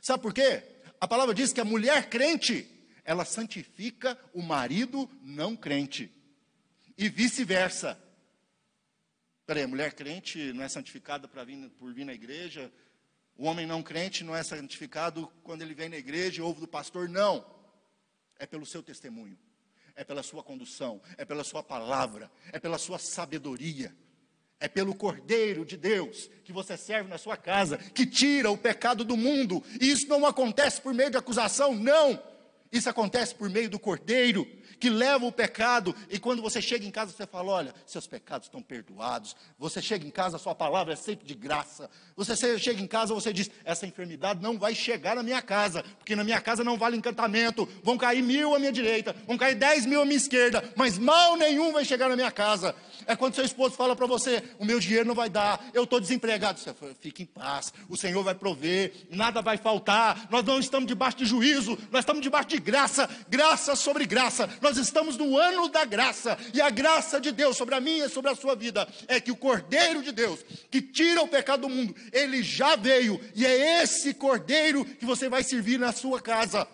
Sabe por quê? A palavra diz que a mulher crente, ela santifica o marido não crente. E vice-versa. Peraí, mulher crente não é santificada para vir, por vir na igreja? O homem não crente não é santificado quando ele vem na igreja e ouve do pastor? Não é pelo seu testemunho, é pela sua condução, é pela sua palavra, é pela sua sabedoria, é pelo Cordeiro de Deus que você serve na sua casa, que tira o pecado do mundo. E isso não acontece por meio de acusação, não. Isso acontece por meio do Cordeiro que leva o pecado, e quando você chega em casa, você fala: olha, seus pecados estão perdoados. Você chega em casa, sua palavra é sempre de graça. Você chega em casa, você diz: essa enfermidade não vai chegar na minha casa, porque na minha casa não vale encantamento. Vão cair mil à minha direita, vão cair dez mil à minha esquerda, mas mal nenhum vai chegar na minha casa. É quando seu esposo fala para você: o meu dinheiro não vai dar, eu estou desempregado. Você fala, fique em paz, o Senhor vai prover, nada vai faltar. Nós não estamos debaixo de juízo, nós estamos debaixo de graça, graça sobre graça. Nós estamos no ano da graça, e a graça de Deus sobre a minha e sobre a sua vida é que o Cordeiro de Deus, que tira o pecado do mundo, ele já veio, e é esse Cordeiro que você vai servir na sua casa.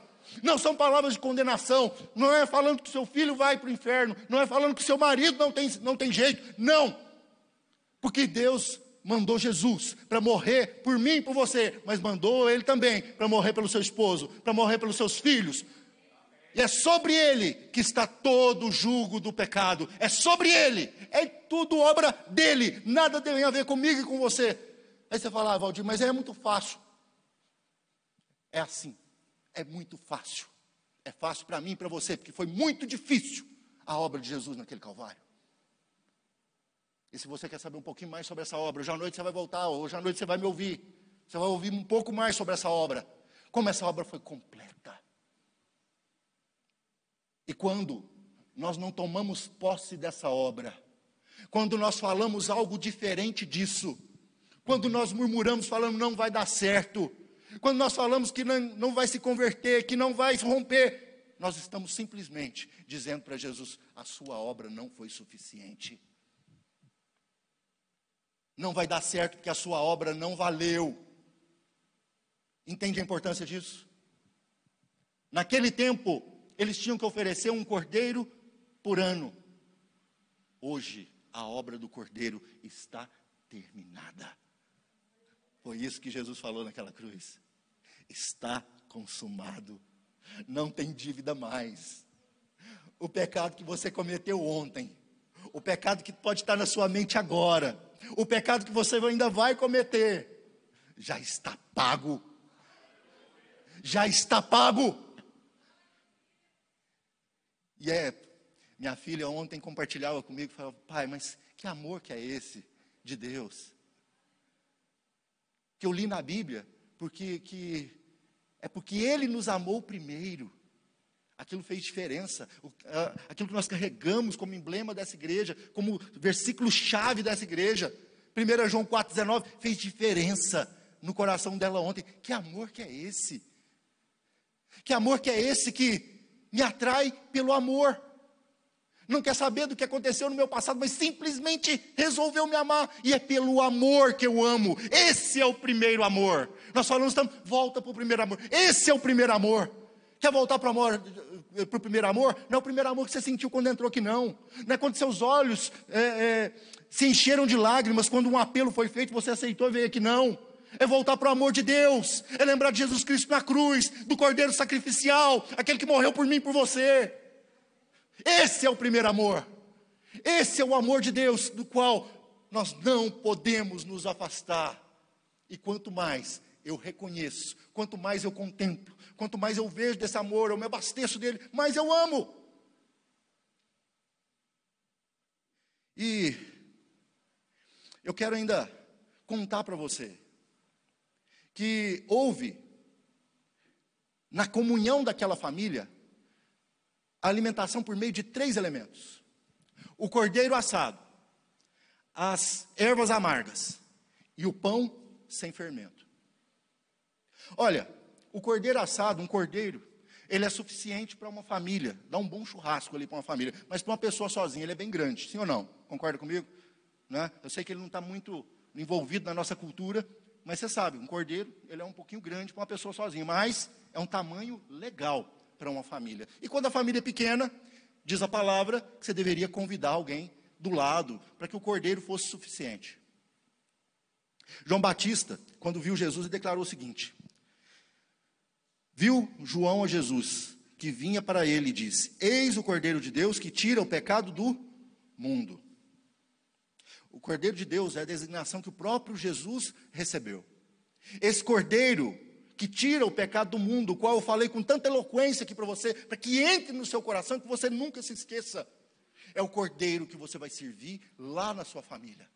Não são palavras de condenação, não é falando que seu filho vai para o inferno, não é falando que seu marido não tem, não tem jeito, não. Porque Deus mandou Jesus para morrer por mim e por você, mas mandou ele também para morrer pelo seu esposo, para morrer pelos seus filhos. E é sobre ele que está todo o jugo do pecado. É sobre ele. É tudo obra dele. Nada tem a ver comigo e com você. Aí você fala, ah, Valdir, mas é muito fácil. É assim. É muito fácil. É fácil para mim e para você, porque foi muito difícil a obra de Jesus naquele Calvário. E se você quer saber um pouquinho mais sobre essa obra, hoje à noite você vai voltar, hoje à noite você vai me ouvir. Você vai ouvir um pouco mais sobre essa obra. Como essa obra foi completa. E quando nós não tomamos posse dessa obra, quando nós falamos algo diferente disso, quando nós murmuramos, falando não vai dar certo, quando nós falamos que não, não vai se converter, que não vai romper, nós estamos simplesmente dizendo para Jesus: a sua obra não foi suficiente não vai dar certo porque a sua obra não valeu. Entende a importância disso? Naquele tempo, eles tinham que oferecer um cordeiro por ano. Hoje, a obra do cordeiro está terminada. Foi isso que Jesus falou naquela cruz. Está consumado. Não tem dívida mais. O pecado que você cometeu ontem, o pecado que pode estar na sua mente agora, o pecado que você ainda vai cometer já está pago. Já está pago. E é, minha filha ontem compartilhava comigo, falava, pai, mas que amor que é esse de Deus? Que eu li na Bíblia, porque que, é porque Ele nos amou primeiro. Aquilo fez diferença. aquilo que nós carregamos como emblema dessa igreja, como versículo-chave dessa igreja. 1 João 4,19 fez diferença no coração dela ontem. Que amor que é esse? Que amor que é esse que me atrai pelo amor? Não quer saber do que aconteceu no meu passado, mas simplesmente resolveu me amar. E é pelo amor que eu amo. Esse é o primeiro amor. Nós falamos, volta para o primeiro amor. Esse é o primeiro amor. Quer voltar para o primeiro amor? Não é o primeiro amor que você sentiu quando entrou aqui, não. Não é quando seus olhos é, é, se encheram de lágrimas, quando um apelo foi feito, você aceitou e veio aqui, não. É voltar para o amor de Deus, é lembrar de Jesus Cristo na cruz, do Cordeiro sacrificial, aquele que morreu por mim e por você. Esse é o primeiro amor. Esse é o amor de Deus, do qual nós não podemos nos afastar. E quanto mais eu reconheço, quanto mais eu contemplo, quanto mais eu vejo desse amor, eu me abasteço dele, mais eu amo. E eu quero ainda contar para você que houve na comunhão daquela família a alimentação por meio de três elementos: o cordeiro assado, as ervas amargas e o pão sem fermento. Olha, o cordeiro assado, um cordeiro, ele é suficiente para uma família, dá um bom churrasco ali para uma família, mas para uma pessoa sozinha ele é bem grande, sim ou não? Concorda comigo? Né? Eu sei que ele não está muito envolvido na nossa cultura, mas você sabe, um cordeiro ele é um pouquinho grande para uma pessoa sozinha, mas é um tamanho legal para uma família. E quando a família é pequena, diz a palavra que você deveria convidar alguém do lado para que o cordeiro fosse suficiente. João Batista, quando viu Jesus, declarou o seguinte: Viu João a Jesus, que vinha para ele e disse: Eis o Cordeiro de Deus que tira o pecado do mundo. O Cordeiro de Deus é a designação que o próprio Jesus recebeu. Esse Cordeiro que tira o pecado do mundo, o qual eu falei com tanta eloquência aqui para você, para que entre no seu coração, que você nunca se esqueça. É o cordeiro que você vai servir lá na sua família.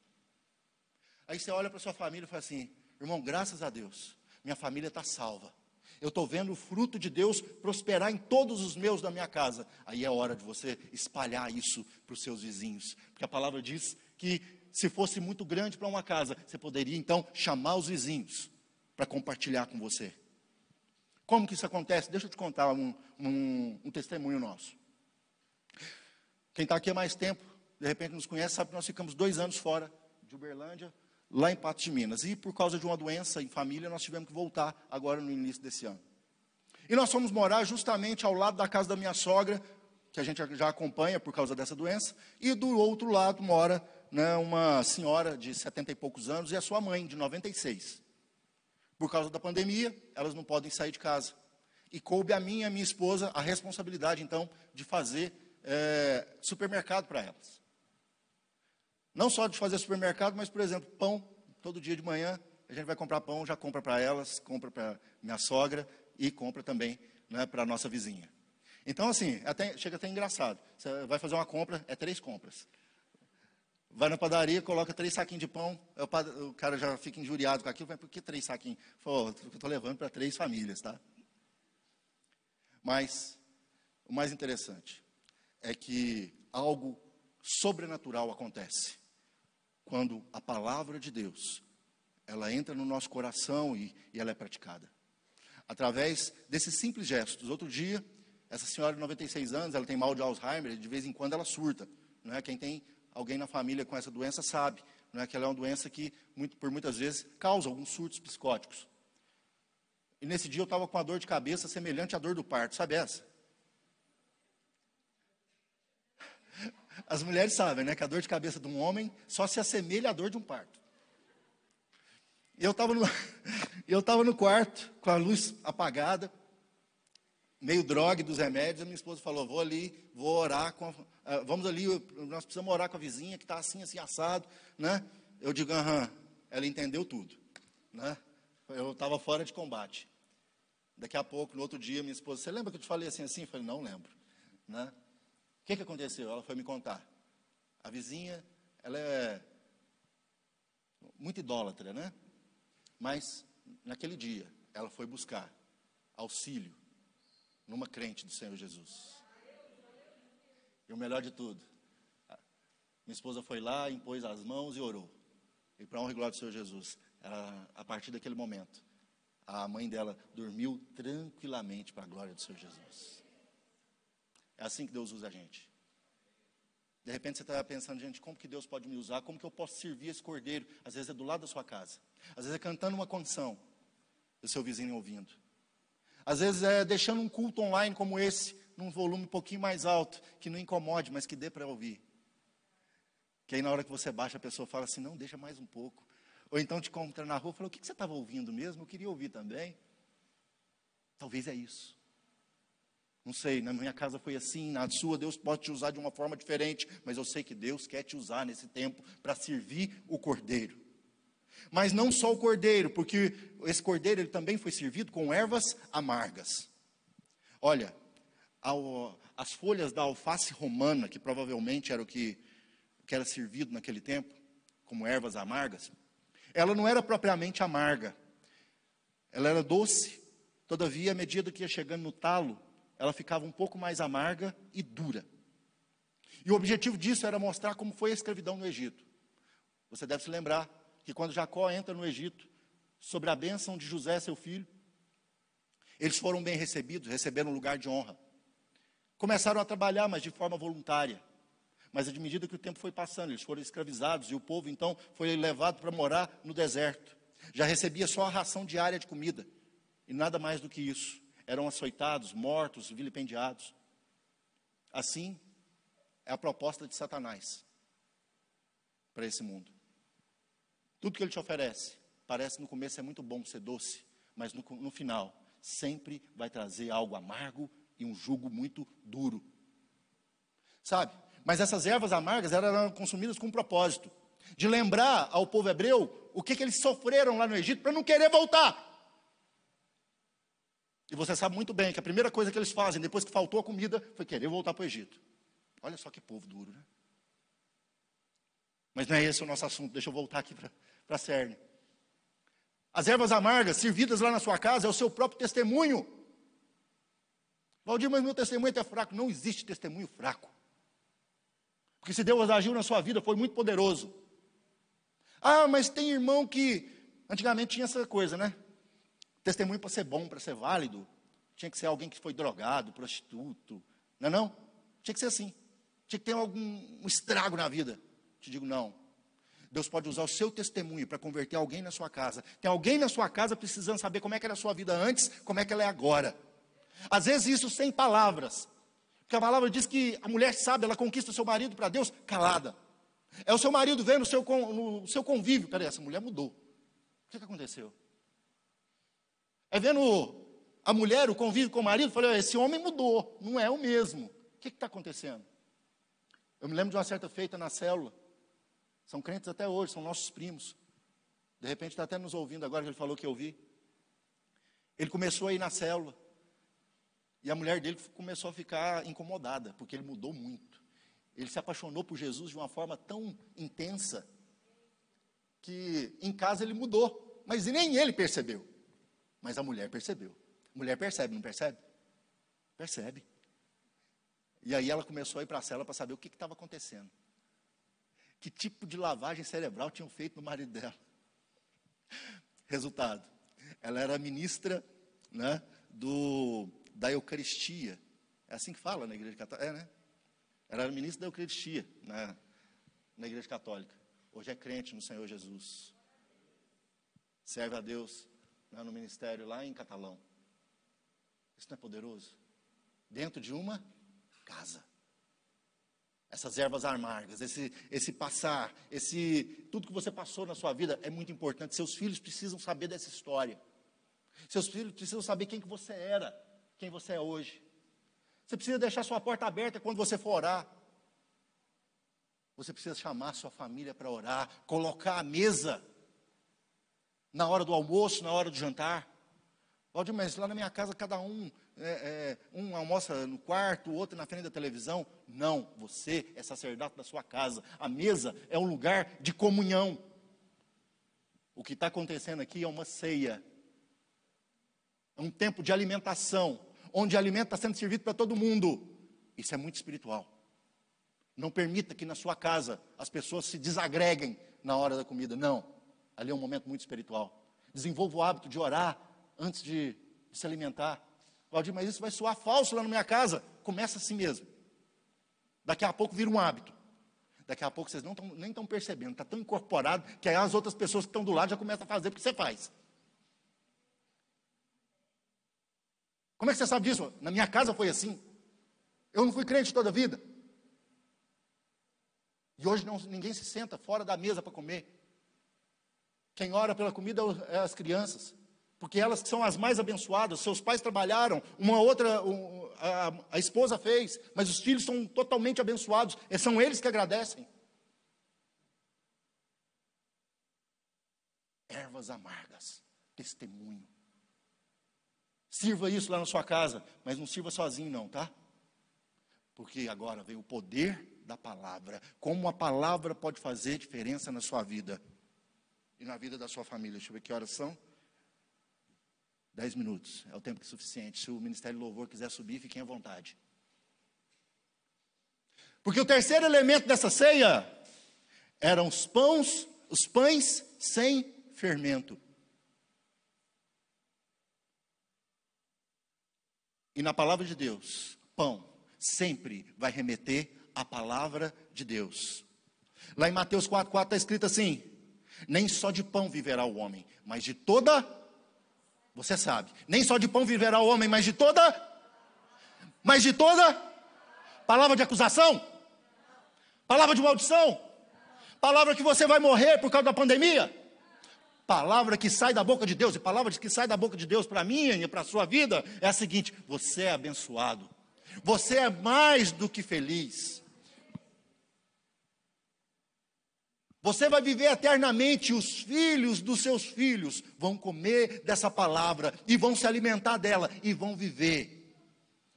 Aí você olha para sua família e fala assim: irmão, graças a Deus, minha família está salva. Eu estou vendo o fruto de Deus prosperar em todos os meus da minha casa. Aí é hora de você espalhar isso para os seus vizinhos. Porque a palavra diz que se fosse muito grande para uma casa, você poderia então chamar os vizinhos para compartilhar com você. Como que isso acontece? Deixa eu te contar um, um, um testemunho nosso. Quem está aqui há mais tempo, de repente nos conhece, sabe que nós ficamos dois anos fora de Uberlândia, lá em Patos de Minas. E por causa de uma doença em família, nós tivemos que voltar agora no início desse ano. E nós fomos morar justamente ao lado da casa da minha sogra, que a gente já acompanha por causa dessa doença, e do outro lado mora né, uma senhora de 70 e poucos anos e a sua mãe, de 96. Por causa da pandemia, elas não podem sair de casa. E coube a mim e a minha esposa a responsabilidade, então, de fazer é, supermercado para elas. Não só de fazer supermercado, mas, por exemplo, pão. Todo dia de manhã a gente vai comprar pão, já compra para elas, compra para minha sogra e compra também né, para a nossa vizinha. Então, assim, até, chega até engraçado. Você vai fazer uma compra, é três compras. Vai na padaria, coloca três saquinhos de pão, o cara já fica injuriado com aquilo, mas por que três saquinhos? Fala, eu estou levando para três famílias, tá? Mas, o mais interessante é que algo sobrenatural acontece quando a palavra de Deus ela entra no nosso coração e, e ela é praticada. Através desses simples gestos. Outro dia, essa senhora de 96 anos, ela tem mal de Alzheimer, de vez em quando ela surta. Não é? Quem tem alguém na família com essa doença sabe. Não é? Que ela é uma doença que, muito, por muitas vezes, causa alguns surtos psicóticos. E nesse dia eu estava com uma dor de cabeça semelhante à dor do parto, sabe essa? As mulheres sabem, né, que a dor de cabeça de um homem só se assemelha à dor de um parto. Eu estava no, eu tava no quarto, com a luz apagada, meio drogue dos remédios, a minha esposa falou, vou ali, vou orar com, a, vamos ali, nós precisamos orar com a vizinha que está assim, assim, assado, né? Eu digo, aham, ela entendeu tudo, né? Eu estava fora de combate. Daqui a pouco, no outro dia, minha esposa, você lembra que eu te falei assim, assim? Eu falei, não lembro, né? O que, que aconteceu? Ela foi me contar. A vizinha, ela é muito idólatra, né? Mas, naquele dia, ela foi buscar auxílio numa crente do Senhor Jesus. E o melhor de tudo, minha esposa foi lá, impôs as mãos e orou. E para honra e glória do Senhor Jesus, ela, a partir daquele momento, a mãe dela dormiu tranquilamente para a glória do Senhor Jesus. É assim que Deus usa a gente. De repente você está pensando, gente, como que Deus pode me usar? Como que eu posso servir esse cordeiro? Às vezes é do lado da sua casa. Às vezes é cantando uma condição, do seu vizinho ouvindo. Às vezes é deixando um culto online como esse, num volume um pouquinho mais alto, que não incomode, mas que dê para ouvir. Que aí na hora que você baixa, a pessoa fala assim, não, deixa mais um pouco. Ou então te encontra na rua e fala, o que, que você estava ouvindo mesmo? Eu queria ouvir também. Talvez é isso. Não sei, na minha casa foi assim, na sua Deus pode te usar de uma forma diferente, mas eu sei que Deus quer te usar nesse tempo para servir o cordeiro. Mas não só o cordeiro, porque esse cordeiro ele também foi servido com ervas amargas. Olha, ao, as folhas da alface romana, que provavelmente era o que, que era servido naquele tempo, como ervas amargas, ela não era propriamente amarga. Ela era doce, todavia, à medida que ia chegando no talo, ela ficava um pouco mais amarga e dura. E o objetivo disso era mostrar como foi a escravidão no Egito. Você deve se lembrar que quando Jacó entra no Egito, sobre a bênção de José, seu filho, eles foram bem recebidos, receberam um lugar de honra. Começaram a trabalhar, mas de forma voluntária. Mas à medida que o tempo foi passando, eles foram escravizados e o povo então foi levado para morar no deserto. Já recebia só a ração diária de comida e nada mais do que isso eram açoitados, mortos, vilipendiados. Assim é a proposta de Satanás para esse mundo. Tudo que ele te oferece, parece no começo é muito bom ser doce, mas no, no final sempre vai trazer algo amargo e um jugo muito duro. Sabe? Mas essas ervas amargas eram consumidas com um propósito de lembrar ao povo hebreu o que, que eles sofreram lá no Egito para não querer voltar. E você sabe muito bem que a primeira coisa que eles fazem depois que faltou a comida foi querer voltar para o Egito. Olha só que povo duro, né? Mas não é esse o nosso assunto, deixa eu voltar aqui para a cerne. As ervas amargas servidas lá na sua casa é o seu próprio testemunho. Valdir, mas meu testemunho é fraco. Não existe testemunho fraco. Porque se Deus agiu na sua vida, foi muito poderoso. Ah, mas tem irmão que. Antigamente tinha essa coisa, né? Testemunho para ser bom, para ser válido, tinha que ser alguém que foi drogado, prostituto. Não é não? Tinha que ser assim. Tinha que ter algum um estrago na vida. Te digo, não. Deus pode usar o seu testemunho para converter alguém na sua casa. Tem alguém na sua casa precisando saber como é que era a sua vida antes, como é que ela é agora. Às vezes isso sem palavras. Porque a palavra diz que a mulher sabe, ela conquista seu marido para Deus calada. É o seu marido vendo o seu, no seu convívio. Peraí, essa mulher mudou. O que, que aconteceu? É vendo a mulher, o convívio com o marido, falei, esse homem mudou, não é o mesmo. O que está acontecendo? Eu me lembro de uma certa feita na célula. São crentes até hoje, são nossos primos. De repente está até nos ouvindo agora que ele falou que eu vi. Ele começou a ir na célula. E a mulher dele começou a ficar incomodada, porque ele mudou muito. Ele se apaixonou por Jesus de uma forma tão intensa que em casa ele mudou, mas nem ele percebeu. Mas a mulher percebeu. A mulher percebe, não percebe? Percebe. E aí ela começou a ir para a cela para saber o que estava acontecendo que tipo de lavagem cerebral tinham feito no marido dela. Resultado, ela era ministra né, do, da Eucaristia. É assim que fala na igreja católica? É, né? Era ministra da Eucaristia né, na igreja católica. Hoje é crente no Senhor Jesus. Serve a Deus né, no ministério lá em Catalão. Isso não é poderoso? Dentro de uma casa essas ervas amargas, esse, esse passar, esse tudo que você passou na sua vida é muito importante. Seus filhos precisam saber dessa história. Seus filhos precisam saber quem que você era, quem você é hoje. Você precisa deixar sua porta aberta quando você for orar. Você precisa chamar sua família para orar, colocar a mesa na hora do almoço, na hora do jantar. Valdir, mas lá na minha casa cada um é, é, um almoça no quarto, o outro na frente da televisão. Não, você é sacerdote da sua casa. A mesa é um lugar de comunhão. O que está acontecendo aqui é uma ceia. É um tempo de alimentação, onde alimento está sendo servido para todo mundo. Isso é muito espiritual. Não permita que na sua casa as pessoas se desagreguem na hora da comida. Não. Ali é um momento muito espiritual. Desenvolva o hábito de orar antes de, de se alimentar. Valdir, mas isso vai soar falso lá na minha casa. Começa assim mesmo. Daqui a pouco vira um hábito. Daqui a pouco vocês não tão, nem estão percebendo, está tão incorporado que aí as outras pessoas que estão do lado já começam a fazer o que você faz. Como é que você sabe disso? Na minha casa foi assim. Eu não fui crente toda a vida. E hoje não, ninguém se senta fora da mesa para comer. Quem ora pela comida é as crianças porque elas são as mais abençoadas. Seus pais trabalharam, uma outra, um, a, a, esposa fez, mas os filhos são totalmente abençoados. E são eles que agradecem. Ervas amargas, testemunho. Sirva isso lá na sua casa, mas não sirva sozinho, não, tá? Porque agora vem o poder da palavra. Como a palavra pode fazer diferença na sua vida e na vida da sua família. Deixa eu ver que horas são. Dez minutos, é o tempo suficiente. Se o Ministério Louvor quiser subir, fiquem à vontade. Porque o terceiro elemento dessa ceia eram os pães, os pães sem fermento. E na palavra de Deus, pão sempre vai remeter à palavra de Deus. Lá em Mateus 4,4 está escrito assim: Nem só de pão viverá o homem, mas de toda você sabe. Nem só de pão viverá o homem, mas de toda. Mas de toda. Palavra de acusação? Palavra de maldição? Palavra que você vai morrer por causa da pandemia? Palavra que sai da boca de Deus, e palavra que sai da boca de Deus para mim e para a sua vida é a seguinte: você é abençoado, você é mais do que feliz. Você vai viver eternamente, os filhos dos seus filhos vão comer dessa palavra e vão se alimentar dela e vão viver.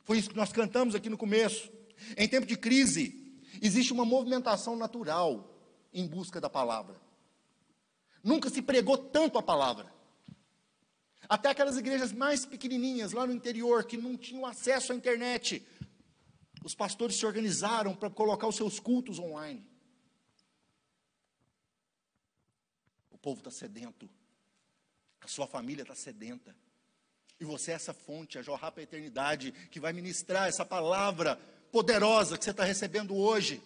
Foi isso que nós cantamos aqui no começo. Em tempo de crise, existe uma movimentação natural em busca da palavra. Nunca se pregou tanto a palavra. Até aquelas igrejas mais pequenininhas lá no interior que não tinham acesso à internet, os pastores se organizaram para colocar os seus cultos online. O povo está sedento, a sua família está sedenta. E você é essa fonte a jorrar para a eternidade, que vai ministrar essa palavra poderosa que você está recebendo hoje,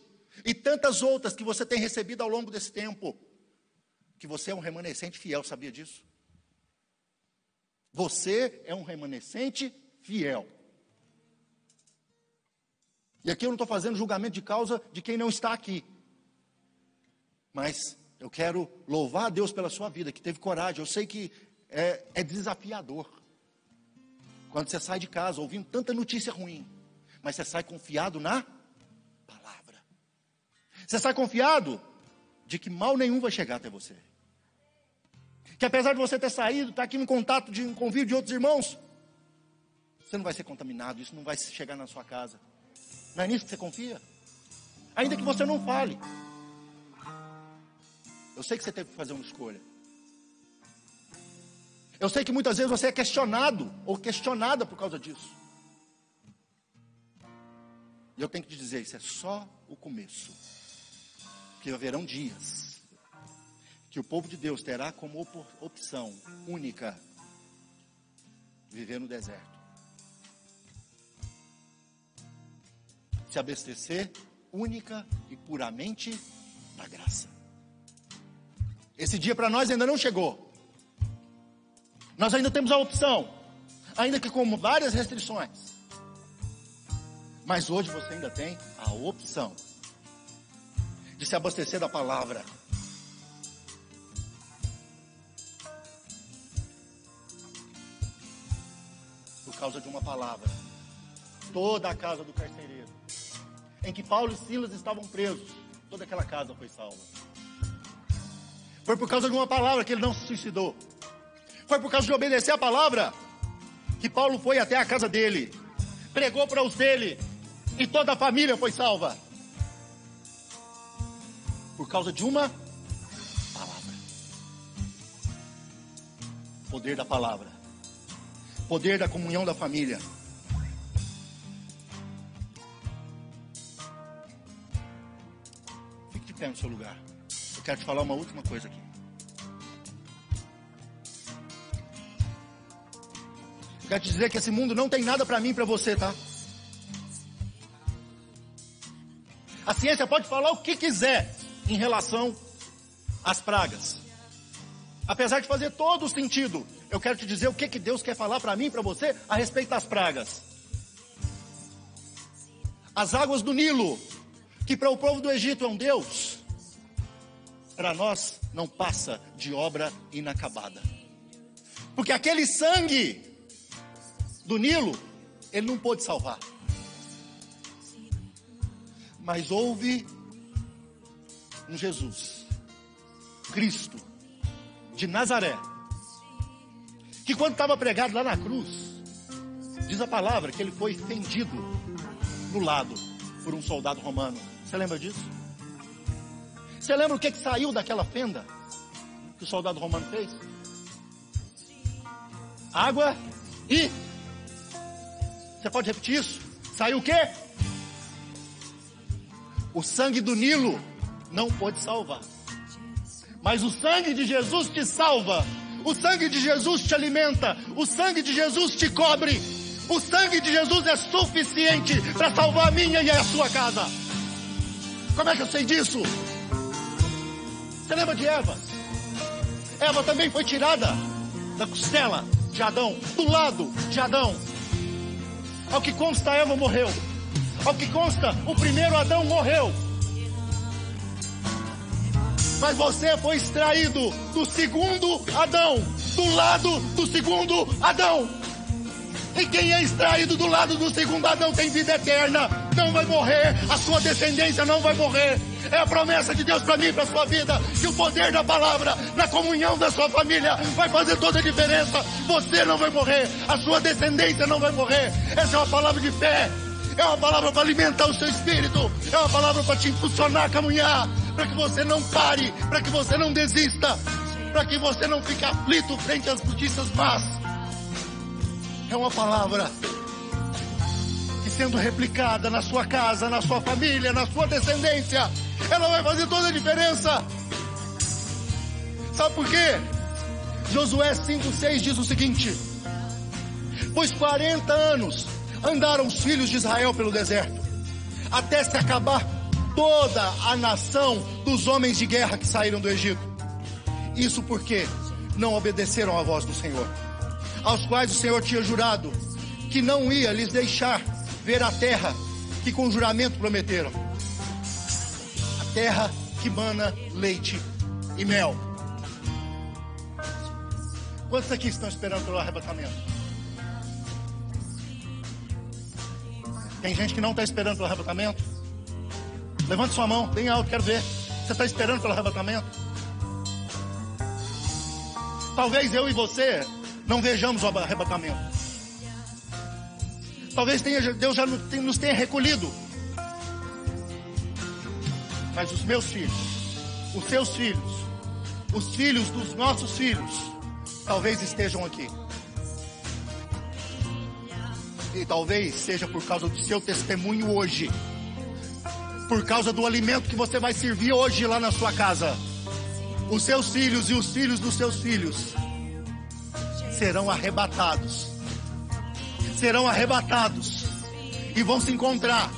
e tantas outras que você tem recebido ao longo desse tempo, que você é um remanescente fiel, sabia disso? Você é um remanescente fiel. E aqui eu não estou fazendo julgamento de causa de quem não está aqui. Mas eu quero louvar a Deus pela sua vida, que teve coragem. Eu sei que é, é desafiador. Quando você sai de casa ouvindo tanta notícia ruim, mas você sai confiado na palavra. Você sai confiado de que mal nenhum vai chegar até você. Que apesar de você ter saído, estar tá aqui no contato de um convívio de outros irmãos, você não vai ser contaminado, isso não vai chegar na sua casa. Não é nisso que você confia? Ainda que você não fale. Eu sei que você teve que fazer uma escolha. Eu sei que muitas vezes você é questionado ou questionada por causa disso. E eu tenho que te dizer, isso é só o começo. Que haverão dias que o povo de Deus terá como opção única viver no deserto. Se abastecer única e puramente da graça. Esse dia para nós ainda não chegou. Nós ainda temos a opção, ainda que com várias restrições. Mas hoje você ainda tem a opção de se abastecer da palavra. Causa de uma palavra. Toda a casa do carcereiro, em que Paulo e Silas estavam presos, toda aquela casa foi salva. Foi por causa de uma palavra que ele não se suicidou. Foi por causa de obedecer a palavra que Paulo foi até a casa dele, pregou para os dele, e toda a família foi salva. Por causa de uma palavra. Poder da palavra. Poder da comunhão da família. Fique de pé no seu lugar. Eu quero te falar uma última coisa aqui. Eu quero te dizer que esse mundo não tem nada para mim e para você, tá? A ciência pode falar o que quiser em relação às pragas. Apesar de fazer todo o sentido, eu quero te dizer o que, que Deus quer falar para mim para você a respeito das pragas. As águas do Nilo, que para o povo do Egito é um Deus, para nós não passa de obra inacabada. Porque aquele sangue do Nilo, ele não pôde salvar mas houve um Jesus, Cristo, de Nazaré, que quando estava pregado lá na cruz, diz a palavra que ele foi fendido no lado por um soldado romano. Você lembra disso? Você lembra o que, que saiu daquela fenda que o soldado romano fez? Água e. Você pode repetir isso? Saiu o quê? O sangue do Nilo não pode salvar. Mas o sangue de Jesus te salva. O sangue de Jesus te alimenta. O sangue de Jesus te cobre. O sangue de Jesus é suficiente para salvar a minha e a sua casa. Como é que eu sei disso? Você lembra de Eva? Eva também foi tirada da costela de Adão, do lado de Adão. Ao que consta, Eva morreu. Ao que consta, o primeiro Adão morreu. Mas você foi extraído do segundo Adão, do lado do segundo Adão. E quem é extraído do lado do segundo Adão tem vida eterna, não vai morrer, a sua descendência não vai morrer. É a promessa de Deus para mim, para sua vida, que o poder da palavra, na comunhão da sua família, vai fazer toda a diferença. Você não vai morrer, a sua descendência não vai morrer. Essa é uma palavra de fé. É uma palavra para alimentar o seu espírito. É uma palavra para te impulsionar a caminhar. Para que você não pare. Para que você não desista. Para que você não fique aflito frente às notícias más. É uma palavra que sendo replicada na sua casa, na sua família, na sua descendência, ela vai fazer toda a diferença. Sabe por quê? Josué 5,6 diz o seguinte: Pois 40 anos andaram os filhos de Israel pelo deserto, até se acabar toda a nação dos homens de guerra que saíram do Egito. Isso porque não obedeceram à voz do Senhor, aos quais o Senhor tinha jurado que não ia lhes deixar ver a terra que com juramento prometeram. A terra que mana leite e mel. Quantos aqui estão esperando pelo arrebatamento? Tem gente que não está esperando pelo arrebatamento. Levante sua mão, bem alto, quero ver. Você está esperando pelo arrebatamento? Talvez eu e você não vejamos o arrebatamento. Talvez tenha, Deus já nos tenha recolhido. Mas os meus filhos, os seus filhos, os filhos dos nossos filhos, talvez estejam aqui. E talvez seja por causa do seu testemunho hoje. Por causa do alimento que você vai servir hoje lá na sua casa. Os seus filhos e os filhos dos seus filhos serão arrebatados. Serão arrebatados. E vão se encontrar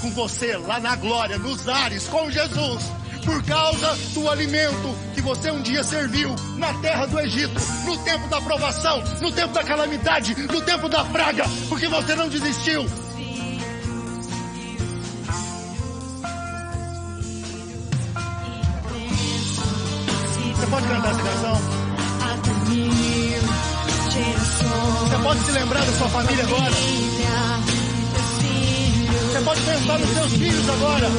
com você lá na glória, nos ares, com Jesus por causa do alimento que você um dia serviu na terra do Egito, no tempo da provação, no tempo da calamidade, no tempo da praga, porque você não desistiu. Pode cantar essa canção? Você pode se lembrar da sua família agora? Você pode pensar nos seus filhos agora?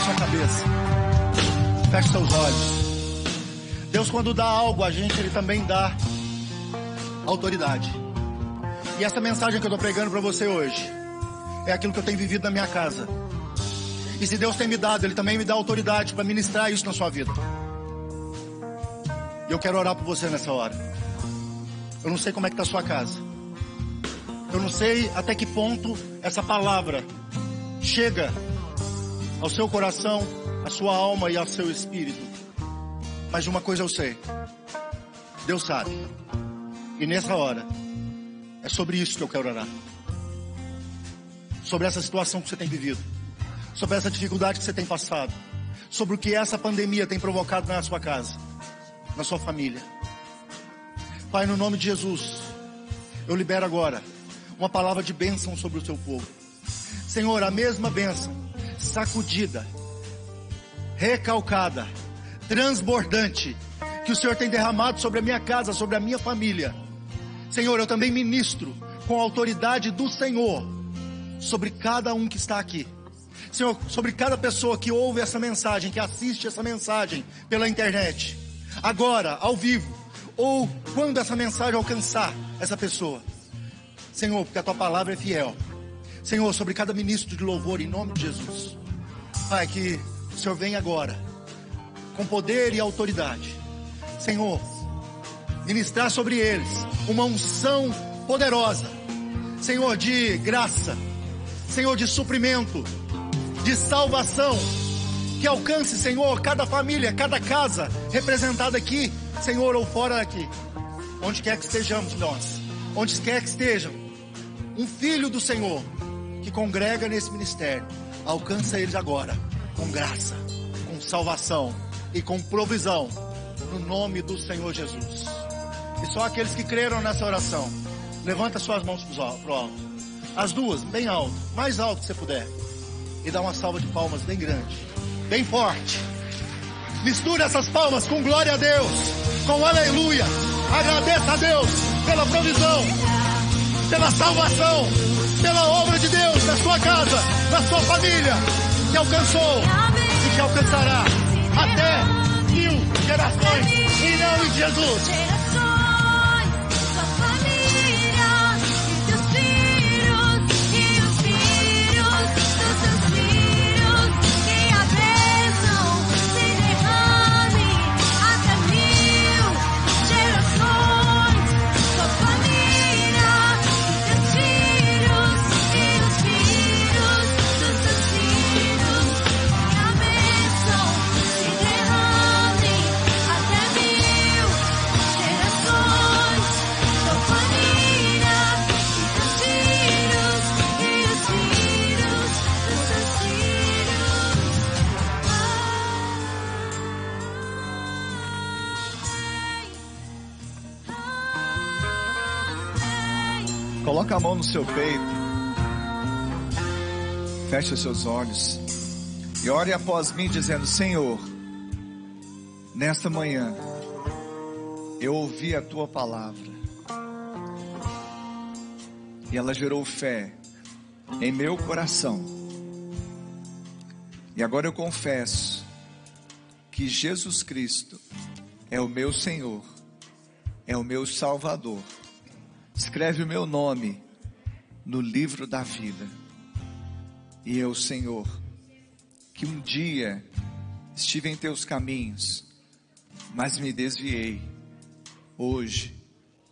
Baixe sua cabeça. Feche seus olhos. Deus, quando dá algo a gente, Ele também dá autoridade. E essa mensagem que eu estou pregando para você hoje é aquilo que eu tenho vivido na minha casa. E se Deus tem me dado, Ele também me dá autoridade para ministrar isso na sua vida. E eu quero orar por você nessa hora. Eu não sei como é que está a sua casa. Eu não sei até que ponto essa palavra chega ao seu coração, à sua alma e ao seu espírito. Mas uma coisa eu sei. Deus sabe. E nessa hora, é sobre isso que eu quero orar. Sobre essa situação que você tem vivido. Sobre essa dificuldade que você tem passado. Sobre o que essa pandemia tem provocado na sua casa. Na sua família. Pai, no nome de Jesus, eu libero agora uma palavra de bênção sobre o seu povo. Senhor, a mesma bênção, sacudida, recalcada, transbordante, que o Senhor tem derramado sobre a minha casa, sobre a minha família. Senhor, eu também ministro com a autoridade do Senhor sobre cada um que está aqui. Senhor, sobre cada pessoa que ouve essa mensagem, que assiste essa mensagem pela internet, agora, ao vivo, ou quando essa mensagem alcançar essa pessoa. Senhor, porque a tua palavra é fiel. Senhor, sobre cada ministro de louvor, em nome de Jesus. Pai, que o Senhor venha agora, com poder e autoridade. Senhor, ministrar sobre eles uma unção poderosa. Senhor, de graça. Senhor, de suprimento, de salvação. Que alcance, Senhor, cada família, cada casa representada aqui, Senhor, ou fora daqui. Onde quer que estejamos nós, onde quer que estejam, um filho do Senhor, que congrega nesse ministério, alcança eles agora com graça, com salvação e com provisão, no nome do Senhor Jesus. E só aqueles que creram nessa oração, levanta suas mãos para o alto. As duas, bem alto, mais alto que você puder. E dá uma salva de palmas bem grande, bem forte. Misture essas palmas com glória a Deus, com aleluia. Agradeça a Deus pela provisão, pela salvação, pela obra de Deus na sua casa, na sua família, que alcançou e que alcançará até mil gerações. Em nome de Jesus. Coloca a mão no seu peito. Feche os seus olhos. E ore após mim dizendo: Senhor, nesta manhã eu ouvi a tua palavra. E ela gerou fé em meu coração. E agora eu confesso que Jesus Cristo é o meu Senhor, é o meu Salvador. Escreve o meu nome no livro da vida. E eu, Senhor, que um dia estive em teus caminhos, mas me desviei. Hoje,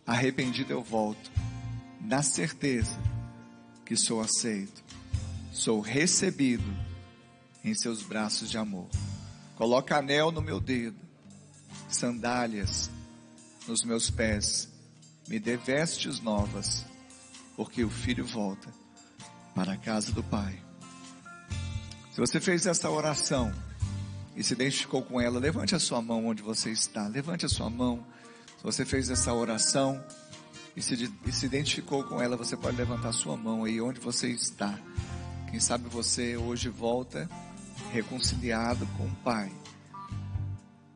arrependido eu volto, na certeza que sou aceito, sou recebido em seus braços de amor. Coloca anel no meu dedo, sandálias nos meus pés, me dê vestes novas, porque o filho volta para a casa do Pai. Se você fez essa oração e se identificou com ela, levante a sua mão onde você está. Levante a sua mão. Se você fez essa oração e se, e se identificou com ela, você pode levantar a sua mão aí onde você está. Quem sabe você hoje volta reconciliado com o Pai.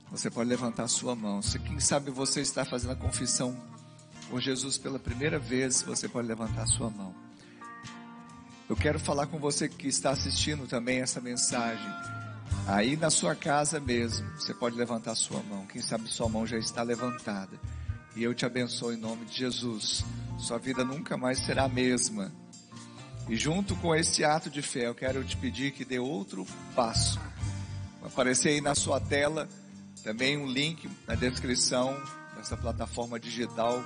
Você pode levantar a sua mão. Se quem sabe você está fazendo a confissão com Jesus pela primeira vez, você pode levantar sua mão. Eu quero falar com você que está assistindo também essa mensagem. Aí na sua casa mesmo, você pode levantar sua mão. Quem sabe sua mão já está levantada. E eu te abençoo em nome de Jesus. Sua vida nunca mais será a mesma. E junto com esse ato de fé, eu quero te pedir que dê outro passo. Vai aparecer aí na sua tela também um link na descrição dessa plataforma digital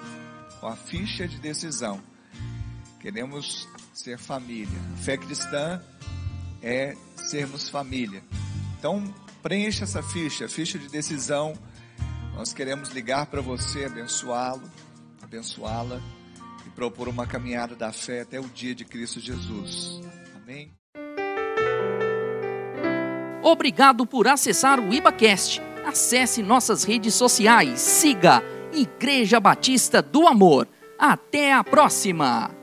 com a ficha de decisão. Queremos ser família. Fé cristã é sermos família. Então, preencha essa ficha, ficha de decisão. Nós queremos ligar para você, abençoá-lo, abençoá-la e propor uma caminhada da fé até o dia de Cristo Jesus. Amém. Obrigado por acessar o IbaCast. Acesse nossas redes sociais. Siga Igreja Batista do Amor. Até a próxima!